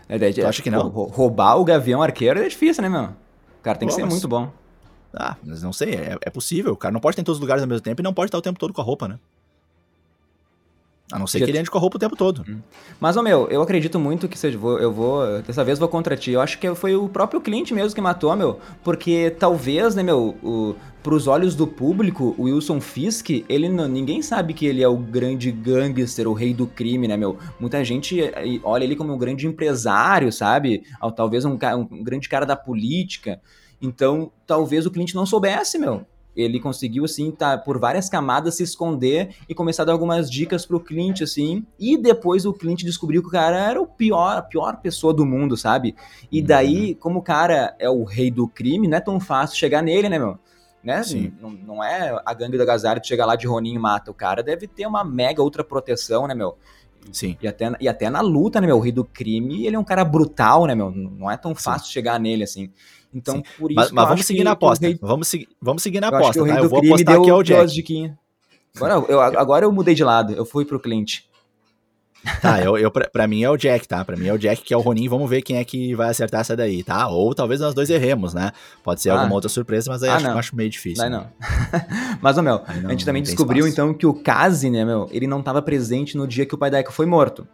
[SPEAKER 3] É, é, acho que não? Roubar o Gavião Arqueiro é difícil, né, meu? O cara tem Pô, que ser mas... muito bom.
[SPEAKER 2] Ah, mas não sei, é, é, possível. O cara não pode estar em todos os lugares ao mesmo tempo e não pode estar o tempo todo com a roupa, né? A não ser que ele ande com a roupa o tempo todo. Hum.
[SPEAKER 3] Mas, ô meu, eu acredito muito que seja, eu vou, dessa vez vou contra ti. Eu acho que foi o próprio cliente mesmo que matou, meu. Porque talvez, né, meu, o, pros olhos do público, o Wilson Fisk, ele não, ninguém sabe que ele é o grande gangster, o rei do crime, né, meu? Muita gente eh, olha ele como um grande empresário, sabe? Talvez um, um grande cara da política. Então, talvez o cliente não soubesse, meu ele conseguiu, assim, tá por várias camadas se esconder e começar a dar algumas dicas pro Clint, assim, e depois o Clint descobriu que o cara era o pior, a pior pessoa do mundo, sabe? E
[SPEAKER 2] Uhum.
[SPEAKER 3] daí, como o cara é o rei do crime, não é tão fácil chegar nele, né, meu? Né?
[SPEAKER 2] Sim.
[SPEAKER 3] Não, não é a gangue da Gazara de chegar lá de Roninho e mata o cara, deve ter uma mega outra proteção, né, meu?
[SPEAKER 2] Sim.
[SPEAKER 3] E até, e até na luta, né, meu? O rei do crime, ele é um cara brutal, né, meu? Não é tão fácil chegar nele, assim. Então,
[SPEAKER 2] Sim.
[SPEAKER 3] por isso
[SPEAKER 2] Mas, mas vamos seguir na aposta.
[SPEAKER 3] rei-
[SPEAKER 2] Vamos, seguir, vamos seguir na
[SPEAKER 3] eu
[SPEAKER 2] aposta, tá? Eu vou apostar
[SPEAKER 3] deu,
[SPEAKER 2] que o
[SPEAKER 3] deu as
[SPEAKER 2] Jack.
[SPEAKER 3] Agora eu, agora eu mudei de lado, eu fui pro Clint.
[SPEAKER 2] Tá, eu, eu, pra, pra mim é o Jack, tá? Pra mim é o Jack que é o Ronin. Vamos ver quem é que vai acertar essa daí, tá? Ou talvez nós dois erremos, né? Pode ser
[SPEAKER 3] Ah.
[SPEAKER 2] alguma outra surpresa, mas aí
[SPEAKER 3] Ah,
[SPEAKER 2] acho, acho meio difícil.
[SPEAKER 3] Não,
[SPEAKER 2] né?
[SPEAKER 3] não. Mas, ô, meu,
[SPEAKER 2] não-
[SPEAKER 3] a gente também descobriu,
[SPEAKER 2] espaço.
[SPEAKER 3] então, que o Kazi, né, meu, ele não tava presente no dia que o pai da Eka foi morto.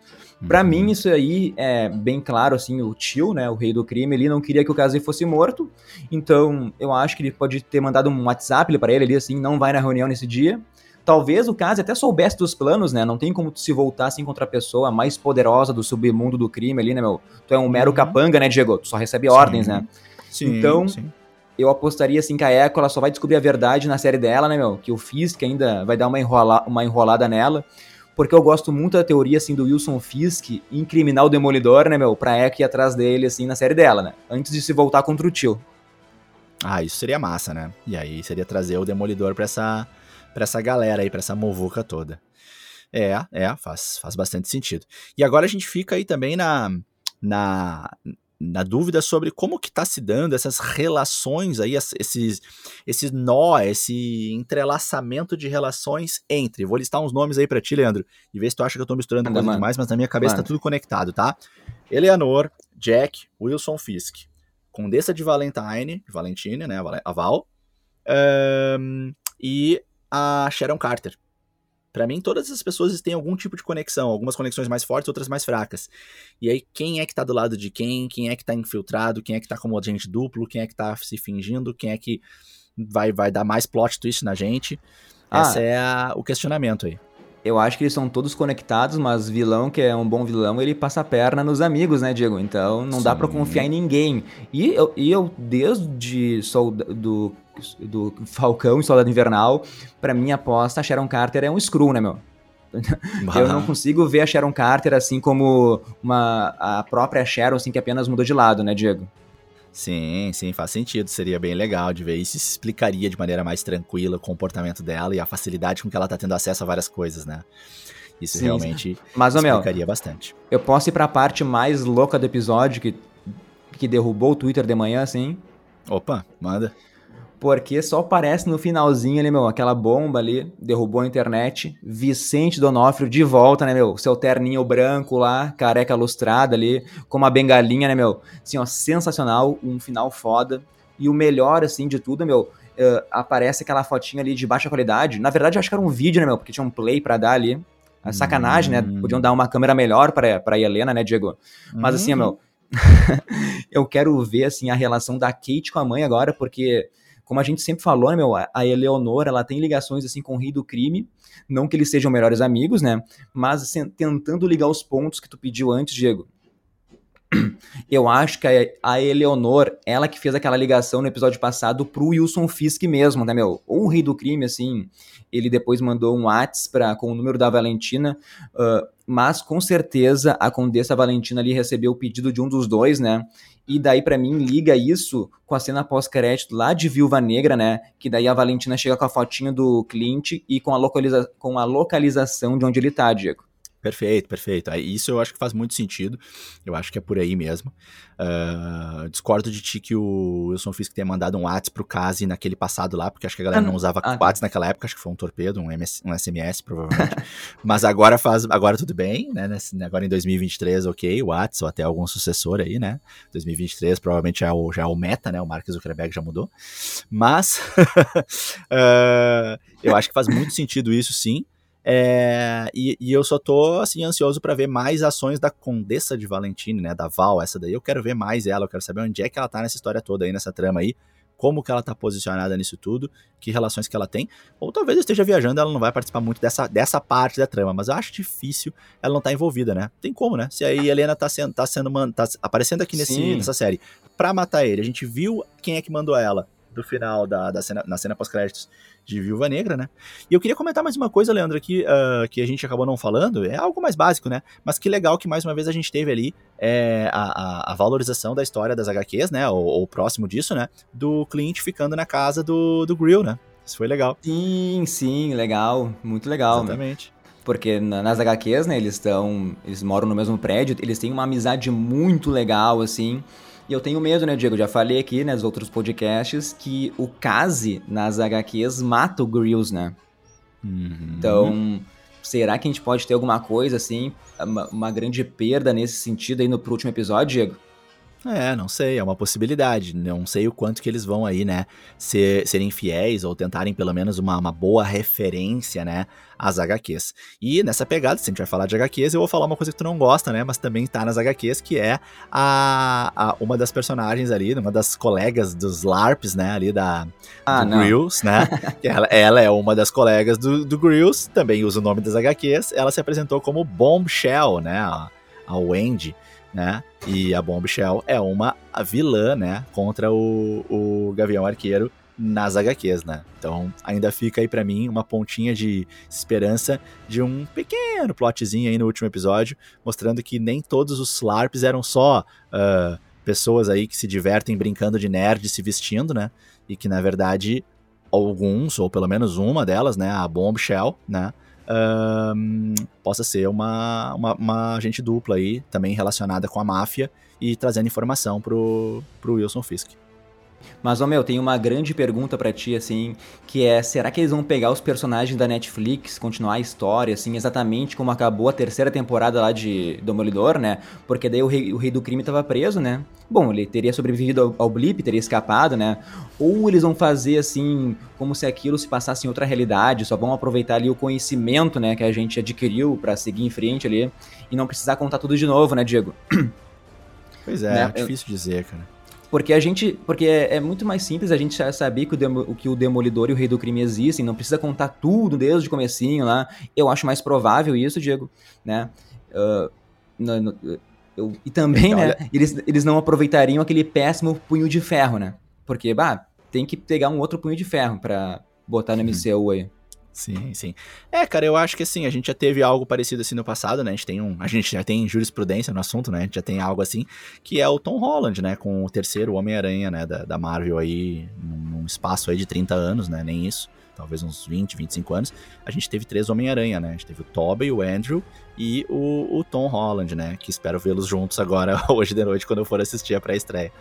[SPEAKER 3] Pra
[SPEAKER 2] Uhum.
[SPEAKER 3] mim, isso aí é bem claro, assim, o tio, né, o rei do crime, ele não queria que o Kazi fosse morto, então eu acho que ele pode ter mandado um WhatsApp pra ele ali, assim, não vai na reunião nesse dia. Talvez o Kazi até soubesse dos planos, né, não tem como tu se voltar assim contra a pessoa mais poderosa do submundo do crime ali, né, meu? Tu é um mero
[SPEAKER 2] Uhum.
[SPEAKER 3] capanga, né, Diego? Tu só recebe
[SPEAKER 2] Sim.
[SPEAKER 3] ordens, né?
[SPEAKER 2] Sim,
[SPEAKER 3] Então,
[SPEAKER 2] sim.
[SPEAKER 3] eu apostaria assim que a Echo ela só vai descobrir a verdade na série dela, né, meu? Que o Fisk ainda vai dar uma, enrola uma enrolada nela. Porque eu gosto muito da teoria, assim, do Wilson Fisk incriminar o Demolidor, né, meu? Pra Echo ir atrás dele, assim, na série dela, né? Antes de se voltar contra o tio.
[SPEAKER 2] Ah, isso seria massa, né? E aí seria trazer o Demolidor pra essa, pra essa galera aí, pra essa movuca toda. É, é, faz, faz bastante sentido. E agora a gente fica aí também na, na, na dúvida sobre como que tá se dando essas relações aí, es- esses, esse nó, esse entrelaçamento de relações entre. Vou listar uns nomes aí pra ti, Leandro, e ver se tu acha que eu tô misturando coisa demais, mas na minha cabeça
[SPEAKER 3] Manda.
[SPEAKER 2] tá tudo conectado, tá? Eleanor, Jack, Wilson Fisk. Condessa de Valentine, Valentine, né, a Val- ahn, e a Sharon Carter. Pra mim, todas essas pessoas têm algum tipo de conexão, algumas conexões mais fortes, outras mais fracas. E aí, quem é que tá do lado de quem? Quem é que tá infiltrado? Quem é que tá como agente duplo? Quem é que tá se fingindo? Quem é que vai, vai dar mais plot twist na gente?
[SPEAKER 3] Ah.
[SPEAKER 2] Esse é a- o questionamento aí.
[SPEAKER 3] Eu acho que eles são todos conectados, mas vilão, que é um bom vilão, ele passa a perna nos amigos, né, Diego? Então não dá pra
[SPEAKER 2] Sim.
[SPEAKER 3] confiar em ninguém. E eu, e eu desde solda, do, do Falcão e Soldado Invernal, pra mim aposta, a Sharon Carter é um screw, né, meu? Eu não consigo ver a Sharon Carter assim como uma, a própria Sharon, assim, que apenas mudou de lado, né, Diego?
[SPEAKER 2] Sim, sim, faz sentido. Seria bem legal de ver isso. Explicaria de maneira mais tranquila o comportamento dela e a facilidade com que ela tá tendo acesso a várias coisas, né? Isso
[SPEAKER 3] Sim,
[SPEAKER 2] realmente
[SPEAKER 3] Mas, ô, meu,
[SPEAKER 2] explicaria bastante.
[SPEAKER 3] eu posso ir pra parte mais louca do episódio, que, que derrubou o Twitter de manhã, assim.
[SPEAKER 2] Opa, manda.
[SPEAKER 3] Porque só aparece no finalzinho ali, meu, aquela bomba ali, derrubou a internet. Vicente Donofrio de volta, né, meu? Seu terninho branco lá, careca lustrada ali, com uma bengalinha, né, meu? Assim, ó, sensacional, um final foda. E o melhor, assim, de tudo, meu, eh, aparece aquela fotinha ali de baixa qualidade. Na verdade, eu acho que era um vídeo, né, meu? Porque tinha um play pra dar ali. A sacanagem,
[SPEAKER 2] Hum.
[SPEAKER 3] né? Podiam dar uma câmera melhor pra, pra Helena, né, Diego? Mas assim,
[SPEAKER 2] Uhum.
[SPEAKER 3] meu, eu quero ver assim a relação da Kate com a mãe agora, porque como a gente sempre falou, né, meu, a Eleonora, ela tem ligações assim com o rei do crime, não que eles sejam melhores amigos, né, mas assim, tentando ligar os pontos que tu pediu antes, Diego. Eu acho que a- Eleonor, ela que fez aquela ligação no episódio passado pro Wilson Fisk mesmo, né, meu? Ou o rei do crime, assim, ele depois mandou um WhatsApp com o número da Valentina, ah, mas com certeza a Condessa Valentina ali recebeu o pedido de um dos dois, né? E daí, pra mim, liga isso com a cena pós-crédito lá de Viúva Negra, né? Que daí a Valentina chega com a fotinha do Clint e com a, localiza com a localização de onde ele tá, Diego.
[SPEAKER 2] Perfeito, perfeito. Isso eu acho que faz muito sentido. Eu acho que é por aí mesmo. Ah, discordo de ti que o Wilson Fisk tenha mandado um WhatsApp pro Kazi naquele passado lá, porque acho que a galera
[SPEAKER 3] Ah,
[SPEAKER 2] não usava
[SPEAKER 3] ah.
[SPEAKER 2] WhatsApp naquela época, acho que foi um torpedo, um, MS, um SMS, provavelmente. Mas agora faz, agora tudo bem, né? Nesse- Agora em 2023, ok, o WhatsApp ou até algum sucessor aí, né? 2023 provavelmente já é o, já é o meta, né? O Mark Zuckerberg já mudou. Mas ah, eu acho que faz muito sentido isso, sim. É, e, e eu só tô assim ansioso pra ver mais ações da Condessa de Valentine, né, da Val, essa daí. Eu quero ver mais ela, eu quero saber onde é que ela tá nessa história toda aí, nessa trama aí, como que ela tá posicionada nisso tudo, que relações que ela tem. Ou talvez eu esteja viajando, ela não vai participar muito dessa, dessa parte da trama, mas eu acho difícil ela não tá envolvida, né? Tem como, né? Se a Helena tá sendo, tá sendo man- tá aparecendo aqui nesse,
[SPEAKER 3] Sim.
[SPEAKER 2] nessa série pra matar ele, a gente viu quem é que mandou ela. Do final da, da cena, na cena pós-créditos de Viúva Negra, né? E eu queria comentar mais uma coisa, Leandro, aqui, uh, que a gente acabou não falando, é algo mais básico, né? Mas que legal que mais uma vez a gente teve ali é, a, a, a, valorização da história das HQs, né? Ou, ou, próximo disso, né? Do Clint ficando na casa do, do Grill, né? Isso foi legal.
[SPEAKER 3] Sim, sim, legal. Muito legal.
[SPEAKER 2] Exatamente.
[SPEAKER 3] Né? Porque nas HQs, né, eles estão. Eles moram no mesmo prédio, eles têm uma amizade muito legal, assim. E eu tenho medo, né, Diego? Já falei aqui nos outros podcasts que o Kazi nas HQs mata o Grills, né? Uhum. Então, será que a gente pode ter alguma coisa assim, uma, uma grande perda nesse sentido aí no último episódio, Diego?
[SPEAKER 2] É, não sei, é uma possibilidade. Não sei o quanto que eles vão aí, né, ser, serem fiéis ou tentarem pelo menos uma, uma boa referência, né, às HQs. E nessa pegada, se a gente vai falar de HQs, eu vou falar uma coisa que tu não gosta, né, mas também tá nas HQs, que é a, a uma das personagens ali, uma das colegas dos LARPs, né, ali da
[SPEAKER 3] ah,
[SPEAKER 2] do Grills, né, ela, ela é uma das colegas do, do Grills, também usa o nome das HQs, ela se apresentou como Bombshell, né, a, a Wendy, né? E a Bombshell é uma vilã, né? Contra o, o Gavião Arqueiro nas HQs, né? Então ainda fica aí para mim uma pontinha de esperança de um pequeno plotzinho aí no último episódio, mostrando que nem todos os LARPs eram só uh, pessoas aí que se divertem brincando de nerd se vestindo, né? E que na verdade alguns, ou pelo menos uma delas, né? A Bombshell, né? Um, possa ser uma, uma, uma, agente dupla aí, também relacionada com a máfia e trazendo informação pro, pro Wilson Fisk.
[SPEAKER 3] Mas, ô meu, tem uma grande pergunta para ti, assim, que é, será que eles vão pegar os personagens da Netflix, continuar a história, assim, exatamente como acabou a terceira temporada lá de Demolidor, né? Porque daí o rei, o rei do crime tava preso, né? Bom, ele teria sobrevivido ao, ao blip, teria escapado, né? Ou eles vão fazer, assim, como se aquilo se passasse em outra realidade, só vão aproveitar ali o conhecimento, né, que a gente adquiriu para seguir em frente ali, e não precisar contar tudo de novo, né, Diego?
[SPEAKER 2] Pois é, né? é difícil dizer, cara.
[SPEAKER 3] Porque a gente. Porque é, é, muito mais simples a gente saber que o, demo, que o Demolidor e o Rei do Crime existem, não precisa contar tudo desde o comecinho lá. Eu acho mais provável isso, Diego, né? Uh, no, no, eu, e também, então, né, olha... eles, eles não aproveitariam aquele péssimo punho de ferro, né? Porque, bah, tem que pegar um outro punho de ferro pra botar no MCU aí.
[SPEAKER 2] Sim, sim. É, cara, eu acho que assim, a gente já teve algo parecido assim no passado, né? A gente tem um. A gente já tem jurisprudência no assunto, né? A gente já tem algo assim, que é o Tom Holland, né? Com o terceiro Homem-Aranha, né? Da, da Marvel aí, num, espaço aí de 30 anos, né? Nem isso talvez uns 20, 25 anos, a gente teve três Homem-Aranha, né? A gente teve o Tobey, o Andrew e o, o Tom Holland, né? Que espero vê-los juntos agora, hoje de noite, quando eu for assistir a pré-estreia.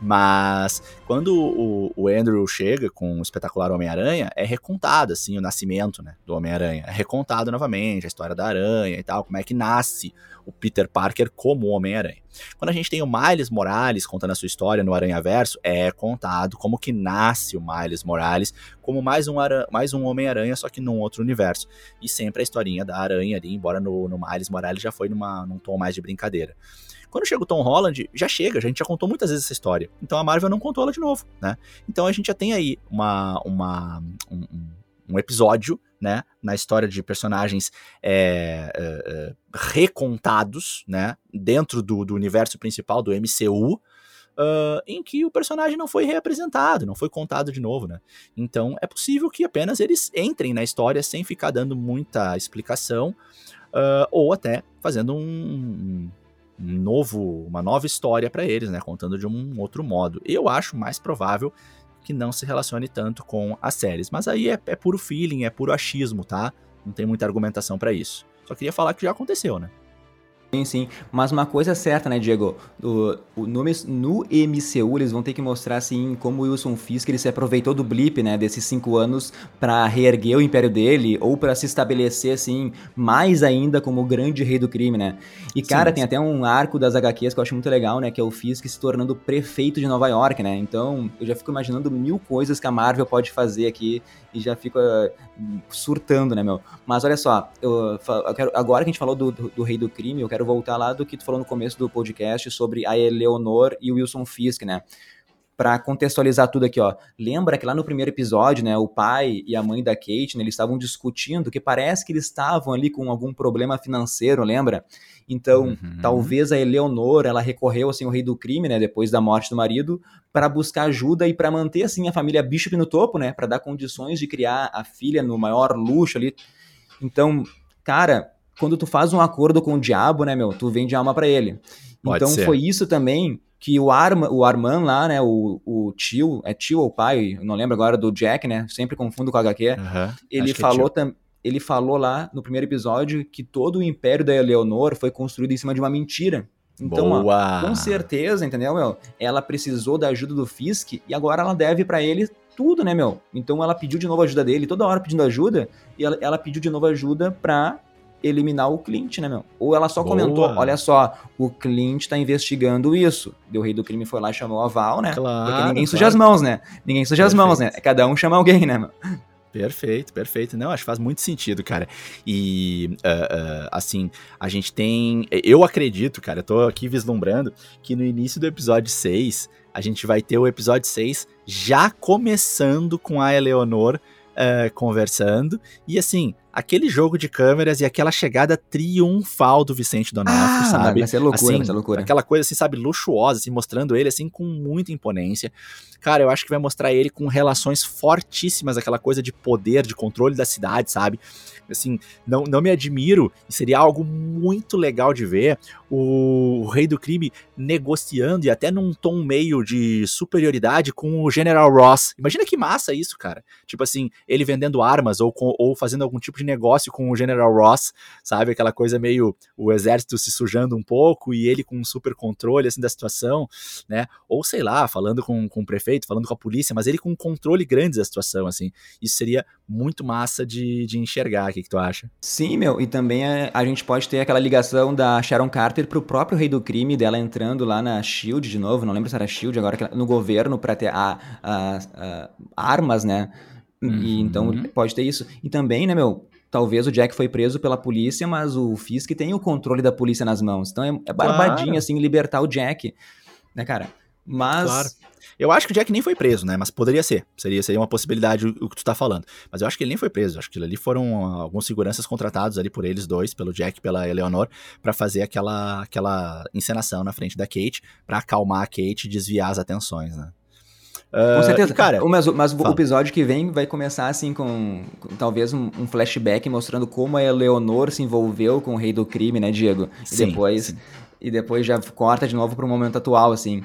[SPEAKER 2] Mas quando o, o Andrew chega com o espetacular Homem-Aranha, é recontado, assim, o nascimento né, do Homem-Aranha. É recontado novamente a história da aranha e tal, como é que nasce o Peter Parker como Homem-Aranha. Quando a gente tem o Miles Morales contando a sua história no Aranha Verso, é contado como que nasce o Miles Morales como mais um, mais um Homem-Aranha, só que num outro universo. E sempre a historinha da aranha ali, embora no, no Miles Morales já foi numa, num tom mais de brincadeira. Quando chega o Tom Holland, já chega, a gente já contou muitas vezes essa história. Então a Marvel não contou ela de novo, né? Então a gente já tem aí uma, uma, um, um episódio né, na história de personagens é, é, é, recontados, né, dentro do, do, universo principal do MCU, uh, em que o personagem não foi reapresentado, não foi contado de novo, né. Então é possível que apenas eles entrem na história sem ficar dando muita explicação, uh, ou até fazendo um, um novo, uma nova história para eles, né, contando de um outro modo. Eu acho mais provável que não se relacione tanto com as séries. Mas aí é, é puro feeling, é puro achismo, tá? Não tem muita argumentação para isso. Só queria falar que já aconteceu, né?
[SPEAKER 3] Sim, sim. Mas uma coisa é certa, né, Diego? O, o, no, no MCU eles vão ter que mostrar, assim, como o Wilson Fisk ele se aproveitou do blip, né, desses cinco anos para reerguer o império dele ou para se estabelecer, assim, mais ainda como o grande rei do crime, né? E, cara, sim, tem sim. até um arco das HQs que eu acho muito legal, né, que é o Fisk se tornando prefeito de Nova York, né? Então, eu já fico imaginando mil coisas que a Marvel pode fazer aqui e já fico uh, surtando, né, meu? Mas olha só, eu, eu quero, agora que a gente falou do, do, do rei do crime, eu quero voltar lá do que tu falou no começo do podcast sobre a Eleonor e o Wilson Fisk, né? para contextualizar tudo aqui, ó. Lembra que lá no primeiro episódio, né, o pai e a mãe da Kate, né, eles estavam discutindo que parece que eles estavam ali com algum problema financeiro, lembra? Então, uhum. talvez a Eleonor, ela recorreu assim ao rei do crime, né, depois da morte do marido, para buscar ajuda e para manter assim a família Bishop no topo, né, para dar condições de criar a filha no maior luxo ali. Então, cara, quando tu faz um acordo com o diabo, né, meu, tu vende alma para ele. Pode então ser. foi isso também que o, Arma, o Arman lá, né, o, o tio, é tio ou pai, não lembro agora do Jack, né, sempre confundo com o HQ, uhum, ele é falou também ele falou lá no primeiro episódio que todo o império da Eleonor foi construído em cima de uma mentira. Então, ó, com certeza, entendeu, meu? Ela precisou da ajuda do Fisk e agora ela deve para ele tudo, né, meu? Então ela pediu de novo ajuda dele, toda hora pedindo ajuda, e ela, ela pediu de novo ajuda pra eliminar o Clint, né, meu? Ou ela só Boa. comentou, olha só, o Clint tá investigando isso. o rei do crime foi lá e chamou a Val, né? Claro, Porque ninguém suja claro. as mãos, né? Ninguém suja Perfeito. as mãos, né? Cada um chama alguém, né, meu?
[SPEAKER 2] Perfeito, perfeito. Não, acho que faz muito sentido, cara. E, uh, uh, assim, a gente tem. Eu acredito, cara, eu tô aqui vislumbrando que no início do episódio 6, a gente vai ter o episódio 6 já começando com a Eleonor uh, conversando. E assim, aquele jogo de câmeras e aquela chegada triunfal do Vicente Donofrio, ah, sabe?
[SPEAKER 3] Vai ser loucura,
[SPEAKER 2] assim,
[SPEAKER 3] ser loucura.
[SPEAKER 2] Aquela coisa assim, sabe, luxuosa, assim, mostrando ele assim com muita imponência. Cara, eu acho que vai mostrar ele com relações fortíssimas, aquela coisa de poder, de controle da cidade, sabe? assim, não, não me admiro, e seria algo muito legal de ver, o, o, rei do crime negociando e até num tom meio de superioridade com o General Ross. Imagina que massa isso, cara. Tipo assim, ele vendendo armas ou, ou fazendo algum tipo de negócio com o General Ross, sabe? Aquela coisa meio o exército se sujando um pouco e ele com um super controle assim da situação, né? Ou sei lá, falando com, com o prefeito, falando com a polícia, mas ele com um controle grande da situação, assim. Isso seria muito massa de, de enxergar que, que tu acha?
[SPEAKER 3] Sim, meu, e também a, a, gente pode ter aquela ligação da Sharon Carter pro próprio rei do crime, dela entrando lá na SHIELD de novo, não lembro se era SHIELD, agora no governo para ter a, a, a, armas, né? Uhum. E, então pode ter isso. E também, né, meu, talvez o Jack foi preso pela polícia, mas o Fisk tem o controle da polícia nas mãos. Então é, é barbadinho, claro. assim, libertar o Jack, né, cara? Mas claro.
[SPEAKER 2] Eu acho que o Jack nem foi preso, né? Mas poderia ser. Seria, seria uma possibilidade o, o que tu tá falando. Mas eu acho que ele nem foi preso. Acho que ali foram alguns seguranças contratados ali por eles dois, pelo Jack e pela Eleanor, para fazer aquela, aquela encenação na frente da Kate, para acalmar a Kate e desviar as atenções, né?
[SPEAKER 3] Uh, com certeza. cara, mas, mas o episódio que vem vai começar assim com, com talvez um, um, flashback mostrando como a Eleonor se envolveu com o rei do crime, né, Diego? E sim, depois sim. e depois já corta de novo pro momento atual, assim.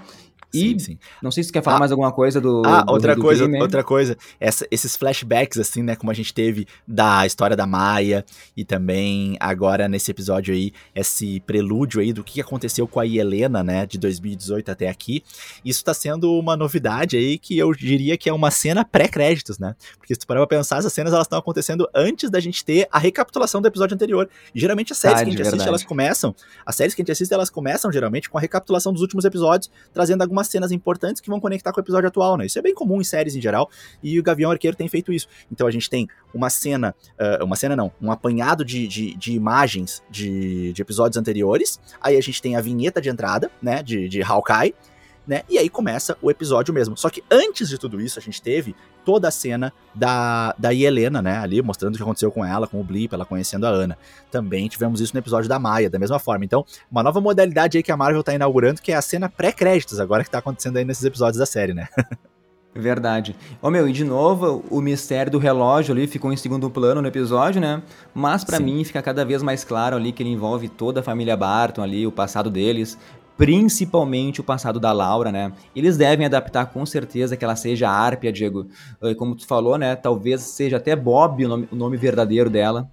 [SPEAKER 3] E sim, sim. não sei se você quer falar ah, mais alguma coisa do.
[SPEAKER 2] Ah,
[SPEAKER 3] do
[SPEAKER 2] outra do coisa, outra coisa. Essa, esses flashbacks, assim, né? Como a gente teve da história da Maia e também agora nesse episódio aí, esse prelúdio aí do que aconteceu com a Helena, né? De 2018 até aqui. Isso tá sendo uma novidade aí que eu diria que é uma cena pré-créditos, né? Porque se tu parar pra pensar, essas cenas elas estão acontecendo antes da gente ter a recapitulação do episódio anterior. E geralmente as séries ah, que a gente verdade. assiste, elas começam. As séries que a gente assiste, elas começam geralmente com a recapitulação dos últimos episódios, trazendo algumas algumas cenas importantes que vão conectar com o episódio atual, né? Isso é bem comum em séries em geral, e o Gavião Arqueiro tem feito isso. Então a gente tem uma cena, uh, uma cena não, um apanhado de, de, de imagens de, de, episódios anteriores, aí a gente tem a vinheta de entrada, né, de, de Hawkeye, né? E aí começa o episódio mesmo. Só que antes de tudo isso, a gente teve toda a cena da, da Helena, né? Ali mostrando o que aconteceu com ela, com o Blip, ela conhecendo a Ana. Também tivemos isso no episódio da Maia, da mesma forma. Então, uma nova modalidade aí que a Marvel tá inaugurando, que é a cena pré-créditos, agora que tá acontecendo aí nesses episódios da série, né?
[SPEAKER 3] Verdade. Ô meu, e de novo, o mistério do relógio ali ficou em segundo plano no episódio, né? Mas para mim fica cada vez mais claro ali que ele envolve toda a família Barton ali, o passado deles, principalmente o passado da Laura, né? Eles devem adaptar com certeza que ela seja Árpia, Diego. Como tu falou, né? Talvez seja até Bob o nome, o nome verdadeiro dela.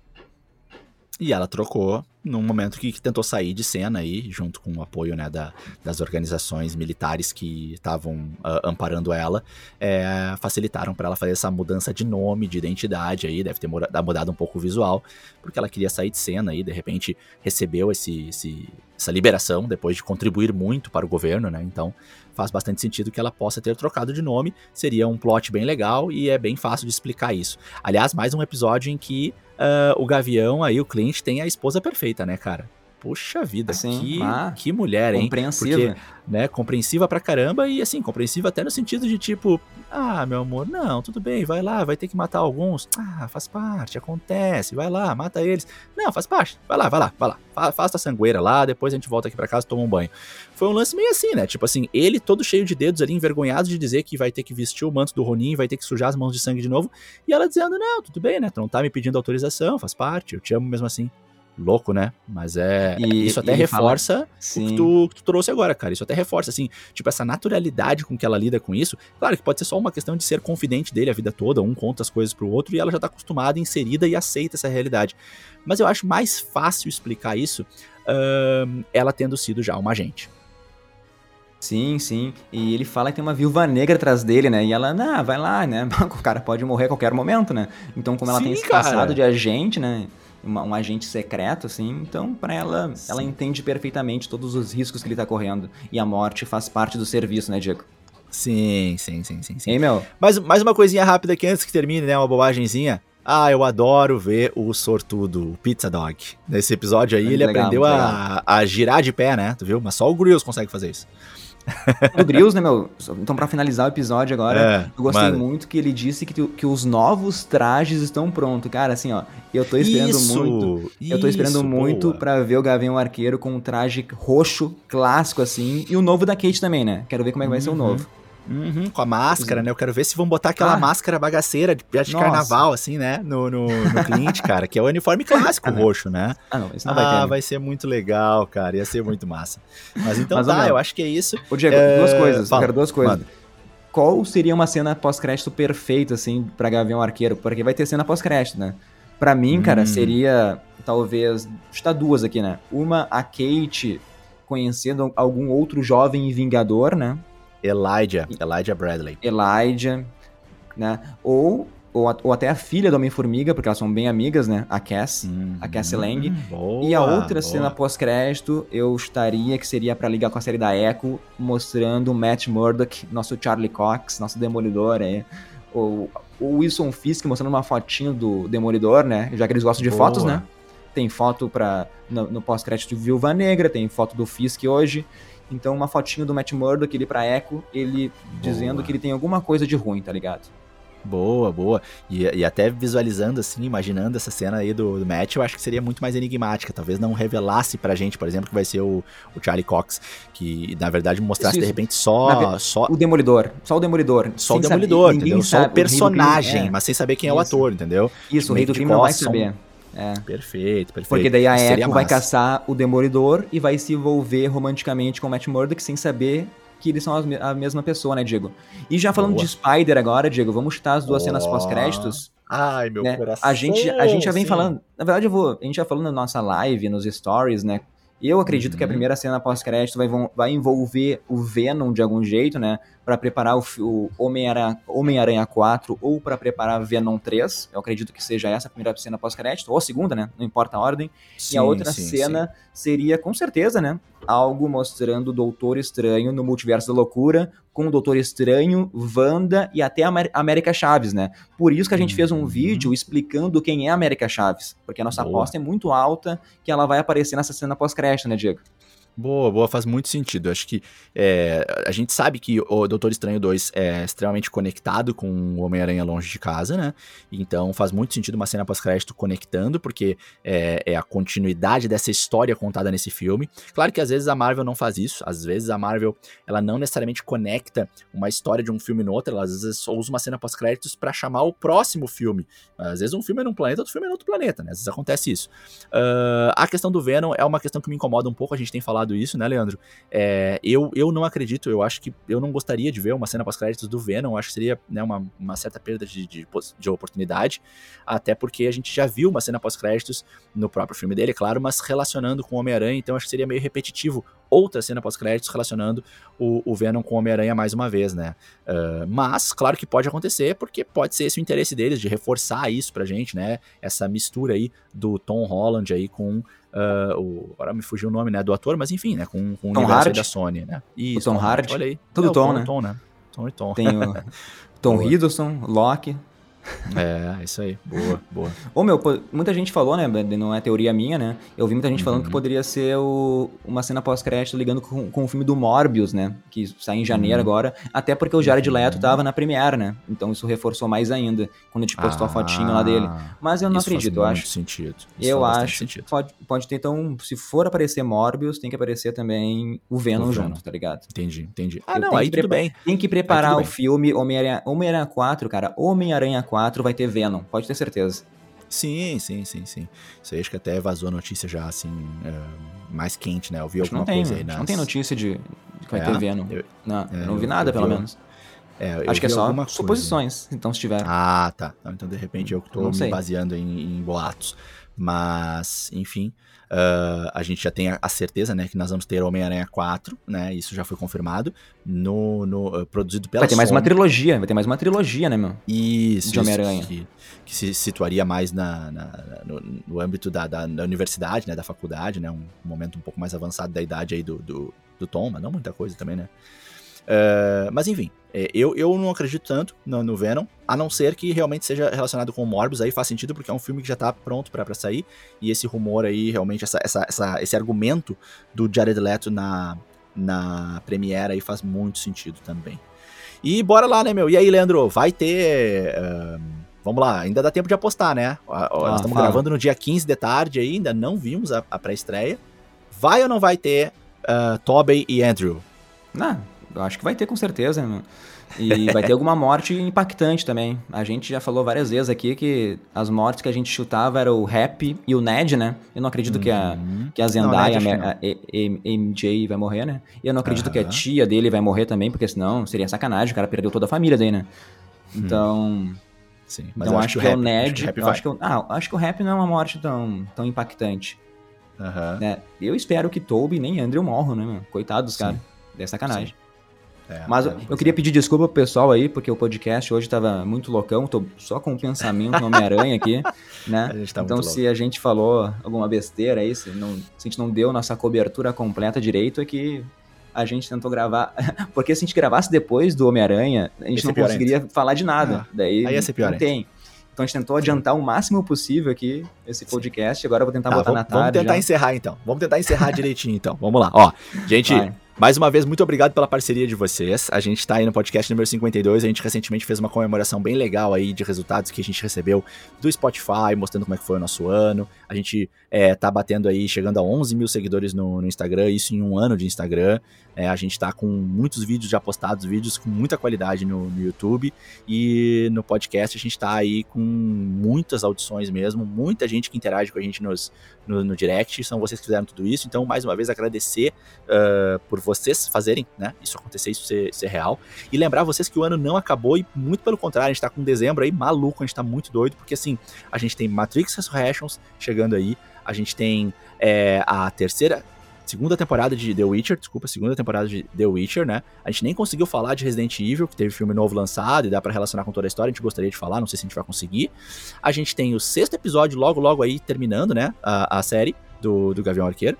[SPEAKER 2] E ela trocou num momento que, que, tentou sair de cena aí, junto com o apoio né, da, das organizações militares que estavam uh, amparando ela, é, facilitaram para ela fazer essa mudança de nome, de identidade aí, deve ter mudado um pouco o visual, porque ela queria sair de cena aí, de repente recebeu esse, esse, essa liberação depois de contribuir muito para o governo, né? Então faz bastante sentido que ela possa ter trocado de nome, seria um plot bem legal e é bem fácil de explicar isso. Aliás, mais um episódio em que uh, o Gavião aí, o Clint, tem a esposa perfeita, né, cara? Puxa vida,
[SPEAKER 3] Assim,
[SPEAKER 2] que,
[SPEAKER 3] ah,
[SPEAKER 2] que mulher, hein?
[SPEAKER 3] Compreensiva.
[SPEAKER 2] Porque, né, compreensiva pra caramba e assim, compreensiva até no sentido de tipo, ah, meu amor, não, tudo bem, vai lá, vai ter que matar alguns. Ah, faz parte, acontece, vai lá, mata eles. Não, faz parte, vai lá, vai lá, vai lá. Fa- Faça a sangueira lá, depois a gente volta aqui pra casa, toma um banho. Foi um lance meio assim, né? Tipo assim, ele todo cheio de dedos ali, envergonhado de dizer que vai ter que vestir o manto do Ronin, vai ter que sujar as mãos de sangue de novo. E ela dizendo, não, tudo bem, né? Tu não tá me pedindo autorização, faz parte, eu te amo mesmo assim. Louco, né? Mas é.
[SPEAKER 3] E-
[SPEAKER 2] isso até
[SPEAKER 3] ele fala-
[SPEAKER 2] reforça o que tu, que tu trouxe agora, cara. Isso até reforça, assim, tipo, essa naturalidade com que ela lida com isso. Claro que pode ser só uma questão de ser confidente dele a vida toda, um conta as coisas pro outro e ela já tá acostumada, inserida e aceita essa realidade. Mas eu acho mais fácil explicar isso ela tendo sido já uma agente.
[SPEAKER 3] Sim, sim. E ele fala que tem uma viúva negra atrás dele, né? E ela, não, vai lá, né? O cara pode morrer a qualquer momento, né? Então, como ela
[SPEAKER 2] Sim,
[SPEAKER 3] tem esse
[SPEAKER 2] cara.
[SPEAKER 3] passado de agente, né? Uma- um agente secreto, assim, então pra ela, ela
[SPEAKER 2] Sim.
[SPEAKER 3] entende perfeitamente todos os riscos que ele tá correndo. E a morte faz parte do serviço, né, Diego?
[SPEAKER 2] Sim, sim, sim, sim, sim.
[SPEAKER 3] Hein, meu?
[SPEAKER 2] Mais, mais uma coisinha rápida aqui antes que termine, né? Uma bobagemzinha. Ah, eu adoro ver o sortudo, o Pizza Dog. Nesse episódio aí, ele
[SPEAKER 3] legal,
[SPEAKER 2] aprendeu a, a girar de pé, né? Tu viu? Mas só o Grills consegue fazer isso.
[SPEAKER 3] Do Grills, né, meu? Então, pra finalizar o episódio agora,
[SPEAKER 2] É,
[SPEAKER 3] eu gostei muito que ele disse que, tu- que os novos trajes estão prontos. Cara, assim, ó, eu tô esperando
[SPEAKER 2] Isso,
[SPEAKER 3] muito. Eu tô esperando
[SPEAKER 2] isso,
[SPEAKER 3] muito
[SPEAKER 2] boa.
[SPEAKER 3] pra ver o Gavião Arqueiro com um traje roxo, clássico, assim. E o novo da Kate também, né? Quero ver como é que vai ser o
[SPEAKER 2] Uhum.
[SPEAKER 3] novo.
[SPEAKER 2] Uhum, com a máscara, né? Eu quero ver se vão botar aquela
[SPEAKER 3] Ah.
[SPEAKER 2] máscara bagaceira de, de carnaval, assim, né? No, no, no cliente, cara, que é o uniforme clássico
[SPEAKER 3] Ah,
[SPEAKER 2] roxo, né?
[SPEAKER 3] Ah, não, isso não
[SPEAKER 2] ah,
[SPEAKER 3] vai ter. né?
[SPEAKER 2] vai ser muito legal, cara. Ia ser muito massa. Mas então
[SPEAKER 3] Mas,
[SPEAKER 2] tá, eu acho que é isso.
[SPEAKER 3] Ô, Diego,
[SPEAKER 2] É,
[SPEAKER 3] duas coisas.
[SPEAKER 2] fala,
[SPEAKER 3] eu quero duas coisas. Qual seria uma cena pós-crédito perfeita, assim, pra Gavião Arqueiro? Porque vai ter cena pós-crédito, né? Pra mim, cara,
[SPEAKER 2] Hum.
[SPEAKER 3] seria talvez. Está duas aqui, né? Uma, a Kate conhecendo algum outro jovem vingador, né?
[SPEAKER 2] Elijah, Elijah Bradley.
[SPEAKER 3] Elijah, né? Ou, ou, ou até a filha do Homem-Formiga, porque elas são bem amigas, né? A Cass. a Cassie Lang.
[SPEAKER 2] Hum, Boa,
[SPEAKER 3] e a outra
[SPEAKER 2] boa.
[SPEAKER 3] cena pós-crédito, eu estaria, que seria pra ligar com a série da Echo, mostrando o Matt Murdock, nosso Charlie Cox, nosso Demolidor aí. O, o Wilson Fisk mostrando uma fotinho do Demolidor, né? Já que eles gostam de
[SPEAKER 2] Boa.
[SPEAKER 3] fotos, né? Tem foto pra, no, no pós-crédito de Viúva Negra, tem foto do Fisk hoje. Então, uma fotinho do Matt Murdock ali pra Echo, ele dizendo
[SPEAKER 2] Boa.
[SPEAKER 3] que ele tem alguma coisa de ruim, tá ligado?
[SPEAKER 2] Boa, boa. E, e até visualizando, assim, imaginando essa cena aí do, do match, eu acho que seria muito mais enigmática. Talvez não revelasse pra gente, por exemplo, que vai ser o, o Charlie Cox. Que, na verdade, mostrasse
[SPEAKER 3] Isso,
[SPEAKER 2] de
[SPEAKER 3] isso.
[SPEAKER 2] repente só, só,
[SPEAKER 3] O Demolidor, só o Demolidor.
[SPEAKER 2] só o
[SPEAKER 3] saber-
[SPEAKER 2] Demolidor,
[SPEAKER 3] ninguém
[SPEAKER 2] entendeu? Só
[SPEAKER 3] sabe,
[SPEAKER 2] o personagem,
[SPEAKER 3] crime, é.
[SPEAKER 2] mas sem saber quem é o
[SPEAKER 3] Isso.
[SPEAKER 2] ator, entendeu?
[SPEAKER 3] Isso, o rei do crime não vai saber. É.
[SPEAKER 2] Perfeito, perfeito.
[SPEAKER 3] Porque daí a
[SPEAKER 2] Isso
[SPEAKER 3] Echo vai caçar o Demolidor e vai se envolver romanticamente com o Matt Murdock sem saber que eles são a mesma pessoa, né, Diego? E já falando
[SPEAKER 2] Boa.
[SPEAKER 3] de Spider agora, Diego, vamos chutar as duas cenas pós-créditos.
[SPEAKER 2] Ai, meu
[SPEAKER 3] né?
[SPEAKER 2] coração.
[SPEAKER 3] A gente, a gente já vem
[SPEAKER 2] sim.
[SPEAKER 3] falando. Na verdade, eu vou. A gente já falando na nossa live, nos stories, né? Eu acredito que a
[SPEAKER 2] Uhum.
[SPEAKER 3] primeira cena pós-crédito vai, vai envolver o Venom de algum jeito, né? Pra preparar o, o Homem-Aranha Homem 4 ou pra preparar Venom 3. Eu acredito que seja essa a primeira cena pós-crédito, ou a segunda, né? Não importa a ordem. e
[SPEAKER 2] Sim,
[SPEAKER 3] a outra
[SPEAKER 2] sim,
[SPEAKER 3] cena seria, com certeza, né? Algo mostrando o Doutor Estranho no Multiverso da Loucura, com o Doutor Estranho, Wanda e até a América Chaves, né? Por isso que a gente fez um
[SPEAKER 2] Uhum.
[SPEAKER 3] vídeo explicando quem é a América Chaves. Porque a nossa
[SPEAKER 2] Boa.
[SPEAKER 3] aposta é muito alta que ela vai aparecer nessa cena pós-crédito, né, Diego?
[SPEAKER 2] Boa, boa, faz muito sentido. Acho que é, a gente sabe que o Doutor Estranho 2 é extremamente conectado com o Homem-Aranha longe de casa, né? Então faz muito sentido uma cena pós-crédito conectando, porque é, é a continuidade dessa história contada nesse filme. Claro que às vezes a Marvel não faz isso, às vezes a Marvel ela não necessariamente conecta uma história de um filme no outro, ela às vezes só usa uma cena pós-créditos para chamar o próximo filme. Às vezes um filme é num planeta, outro filme é em outro planeta, né? Às vezes acontece isso. Ah, a questão do Venom é uma questão que me incomoda um pouco, a gente tem falado isso, né, Leandro? É, eu, eu não acredito, eu acho que eu não gostaria de ver uma cena pós-créditos do Venom, acho que seria né, uma, uma certa perda de, de, de oportunidade, até porque a gente já viu uma cena pós-créditos no próprio filme dele, é claro, mas relacionando com o Homem-Aranha, então acho que seria meio repetitivo outra cena pós-créditos relacionando o, o Venom com o Homem-Aranha mais uma vez, né? Ah, mas, claro que pode acontecer, porque pode ser esse o interesse deles, de reforçar isso pra gente, né? Essa mistura aí do Tom Holland aí com ah, o. Agora me fugiu o nome, né? Do ator, mas enfim, né? Com, com o
[SPEAKER 3] Tom
[SPEAKER 2] universo aí
[SPEAKER 3] Hardy?
[SPEAKER 2] da Sony, né? Isso,
[SPEAKER 3] Tom Hardy?
[SPEAKER 2] Olha aí.
[SPEAKER 3] Tudo
[SPEAKER 2] É, o
[SPEAKER 3] Tom,
[SPEAKER 2] Tom,
[SPEAKER 3] né?
[SPEAKER 2] Tom, né? Tom e Tom.
[SPEAKER 3] Tem o Tom. Hiddleston, Loki.
[SPEAKER 2] É, isso aí. Boa, boa.
[SPEAKER 3] Ô, meu, muita gente falou, né? Não é teoria minha, né? Eu vi muita gente falando
[SPEAKER 2] Uhum.
[SPEAKER 3] que poderia ser o- uma cena pós-crédito ligando com, com o filme do Morbius, né? Que sai em janeiro
[SPEAKER 2] Uhum.
[SPEAKER 3] agora. Até porque o Jared Leto tava na Premiere, né? Então isso reforçou mais ainda quando a gente postou a fotinho lá dele. Mas eu não
[SPEAKER 2] Ah,
[SPEAKER 3] acredito, eu acho.
[SPEAKER 2] sentido. Isso
[SPEAKER 3] Eu acho.
[SPEAKER 2] Sentido.
[SPEAKER 3] Pode, pode ter, então, se for aparecer Morbius, tem que aparecer também o Venom
[SPEAKER 2] O Venom.
[SPEAKER 3] junto, tá ligado?
[SPEAKER 2] Entendi, entendi. Ah,
[SPEAKER 3] Eu
[SPEAKER 2] não, aí tudo bem.
[SPEAKER 3] Tem que preparar o filme Homem-Aranha Homem 4, cara. Homem-Aranha 4 vai ter Venom, pode ter certeza.
[SPEAKER 2] Sim, sim, sim, sim. Isso aí acho que até vazou a notícia já, assim, é, mais quente, né? Eu vi
[SPEAKER 3] Acho
[SPEAKER 2] alguma
[SPEAKER 3] tem,
[SPEAKER 2] coisa aí nas...
[SPEAKER 3] não tem notícia de, de que vai
[SPEAKER 2] É?
[SPEAKER 3] ter Venom.
[SPEAKER 2] Eu-
[SPEAKER 3] não,
[SPEAKER 2] é,
[SPEAKER 3] não vi
[SPEAKER 2] eu-
[SPEAKER 3] nada,
[SPEAKER 2] eu
[SPEAKER 3] pelo
[SPEAKER 2] vi-
[SPEAKER 3] menos.
[SPEAKER 2] É, eu
[SPEAKER 3] Acho que é só suposições, então se tiver.
[SPEAKER 2] Ah, tá. Então, de repente, eu que tô
[SPEAKER 3] Não
[SPEAKER 2] me baseando em, em boatos. Mas, enfim, ah, a gente já tem a, a certeza, né, que nós vamos ter Homem-Aranha 4, né? Isso já foi confirmado. No, no, ah, produzido pela
[SPEAKER 3] vai ter mais uma trilogia, vai ter mais uma trilogia, né, meu?
[SPEAKER 2] Isso,
[SPEAKER 3] de Homem-Aranha.
[SPEAKER 2] Que, que se situaria mais na, na- no, no âmbito da, da, da universidade, né, da faculdade, né, um momento um pouco mais avançado da idade aí do, do, do Tom, mas não muita coisa também, né. Eh, mas enfim, eh, eu, eu não acredito tanto no, no Venom, a não ser que realmente seja relacionado com o Morbius, aí faz sentido porque é um filme que já tá pronto pra pra sair, e esse rumor aí, realmente, essa, essa, essa- esse argumento do Jared Leto na, na Premiere aí faz muito sentido também. E bora lá, né, meu? E aí, Leandro, vai ter. ahn, vamos lá, ainda dá tempo de apostar, né? Ó, Nós
[SPEAKER 3] Ah,
[SPEAKER 2] estamos
[SPEAKER 3] fala.
[SPEAKER 2] gravando no dia 15 de tarde aí, ainda não vimos a, a pré-estreia. Vai ou não vai ter ah, Tobey e Andrew?
[SPEAKER 3] Ah, eu acho que vai ter com certeza, meu. E vai ter alguma morte impactante também. A gente já falou várias vezes aqui que as mortes que a gente chutava era o Happy e o Ned, né? Eu não acredito que a,
[SPEAKER 2] Uhum.
[SPEAKER 3] que a Zendaya,
[SPEAKER 2] Ned,
[SPEAKER 3] a,
[SPEAKER 2] acho
[SPEAKER 3] a, a- MJ vai morrer, né? E eu não acredito que a tia dele vai morrer também, porque senão seria sacanagem, o cara perdeu toda a família daí, né? Então,
[SPEAKER 2] Sim, mas
[SPEAKER 3] então
[SPEAKER 2] eu
[SPEAKER 3] acho, que, é o Ned.
[SPEAKER 2] acho que o
[SPEAKER 3] eu acho que, o- ah, acho que o Happy não é uma morte tão, tão impactante. Né? Eu espero que Toby nem Andrew morram, né, meu? Coitado dos
[SPEAKER 2] Sim.
[SPEAKER 3] caras. É sacanagem.
[SPEAKER 2] É,
[SPEAKER 3] Mas
[SPEAKER 2] é,
[SPEAKER 3] eu-
[SPEAKER 2] pois
[SPEAKER 3] eu queria pedir desculpa pro pessoal aí, porque o podcast hoje tava muito loucão, tô só com o pensamento no Homem-Aranha aqui, né?
[SPEAKER 2] Tá
[SPEAKER 3] então, se a gente falou alguma besteira aí, se, não, se a gente não deu nossa cobertura completa direito, é que a gente tentou gravar. Porque se a gente gravasse depois do Homem-Aranha, a gente não conseguiria falar de nada.
[SPEAKER 2] Ah,
[SPEAKER 3] Daí
[SPEAKER 2] aí ia ser pior
[SPEAKER 3] não tem. Então a gente tentou adiantar o máximo possível aqui esse podcast. Agora eu vou tentar
[SPEAKER 2] Tá,
[SPEAKER 3] botar
[SPEAKER 2] vamos,
[SPEAKER 3] na tarde.
[SPEAKER 2] vamos tentar
[SPEAKER 3] já.
[SPEAKER 2] encerrar então. Vamos tentar encerrar direitinho então. Vamos lá. Ó, gente,
[SPEAKER 3] Vai.
[SPEAKER 2] Mais uma vez, muito obrigado pela parceria de vocês. A gente tá aí no podcast número 52. A gente recentemente fez uma comemoração bem legal aí de resultados que a gente recebeu do Spotify, mostrando como é que foi o nosso ano. A gente é, tá batendo aí, chegando a 11 mil seguidores no, no Instagram, isso em um ano de Instagram. É, a gente tá com muitos vídeos já postados, vídeos com muita qualidade no, no YouTube. E no podcast a gente tá aí com muitas audições mesmo, muita gente que interage com a gente nos, no, no direct. São vocês que fizeram tudo isso. Então, mais uma vez, agradecer ah, por vocês fazerem né, isso acontecer, isso ser, ser real. E lembrar vocês que o ano não acabou e muito pelo contrário, a gente tá com dezembro aí maluco, a gente tá muito doido, porque assim, a gente tem Matrix Resurrections chegando aí, a gente tem é, a terceira. Segunda temporada de The Witcher, desculpa, segunda temporada de The Witcher, né? A gente nem conseguiu falar de Resident Evil, que teve filme novo lançado e dá pra relacionar com toda a história, a gente gostaria de falar, não sei se a gente vai conseguir. A gente tem o sexto episódio logo, logo aí terminando, né? A, a série do, do Gavião Arqueiro.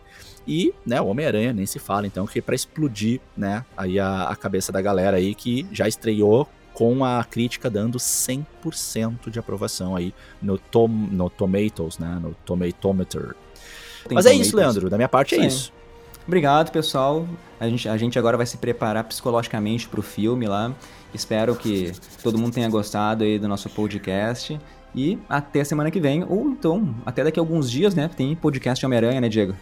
[SPEAKER 2] E, né, o Homem-Aranha nem se fala, então, que é pra explodir, né, aí a, a cabeça da galera aí que já estreou com a crítica dando 100% de aprovação aí no, tom, no Tomatoes, né, no Tomatometer.
[SPEAKER 3] Tem
[SPEAKER 2] Mas é
[SPEAKER 3] Tomatoes.
[SPEAKER 2] isso, Leandro, da minha parte é
[SPEAKER 3] Sim.
[SPEAKER 2] isso.
[SPEAKER 3] Obrigado, pessoal. A gente, a gente agora vai se preparar psicologicamente pro filme lá. Espero que todo mundo tenha gostado aí do nosso podcast. E até semana que vem, ou então, até daqui a alguns dias, né? Tem podcast Homem-Aranha, né, Diego?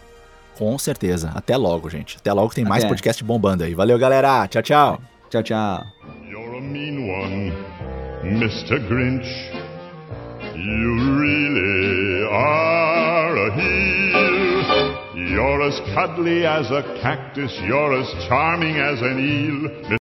[SPEAKER 2] Com certeza. Até logo, gente. Até logo que tem mais
[SPEAKER 3] Até.
[SPEAKER 2] podcast bombando aí. Valeu, galera. Tchau, tchau.
[SPEAKER 3] Tchau, tchau.
[SPEAKER 1] You're a mean one, Mr. Grinch. You really are a heel. You're as cuddly as a cactus, you're as charming as an eel.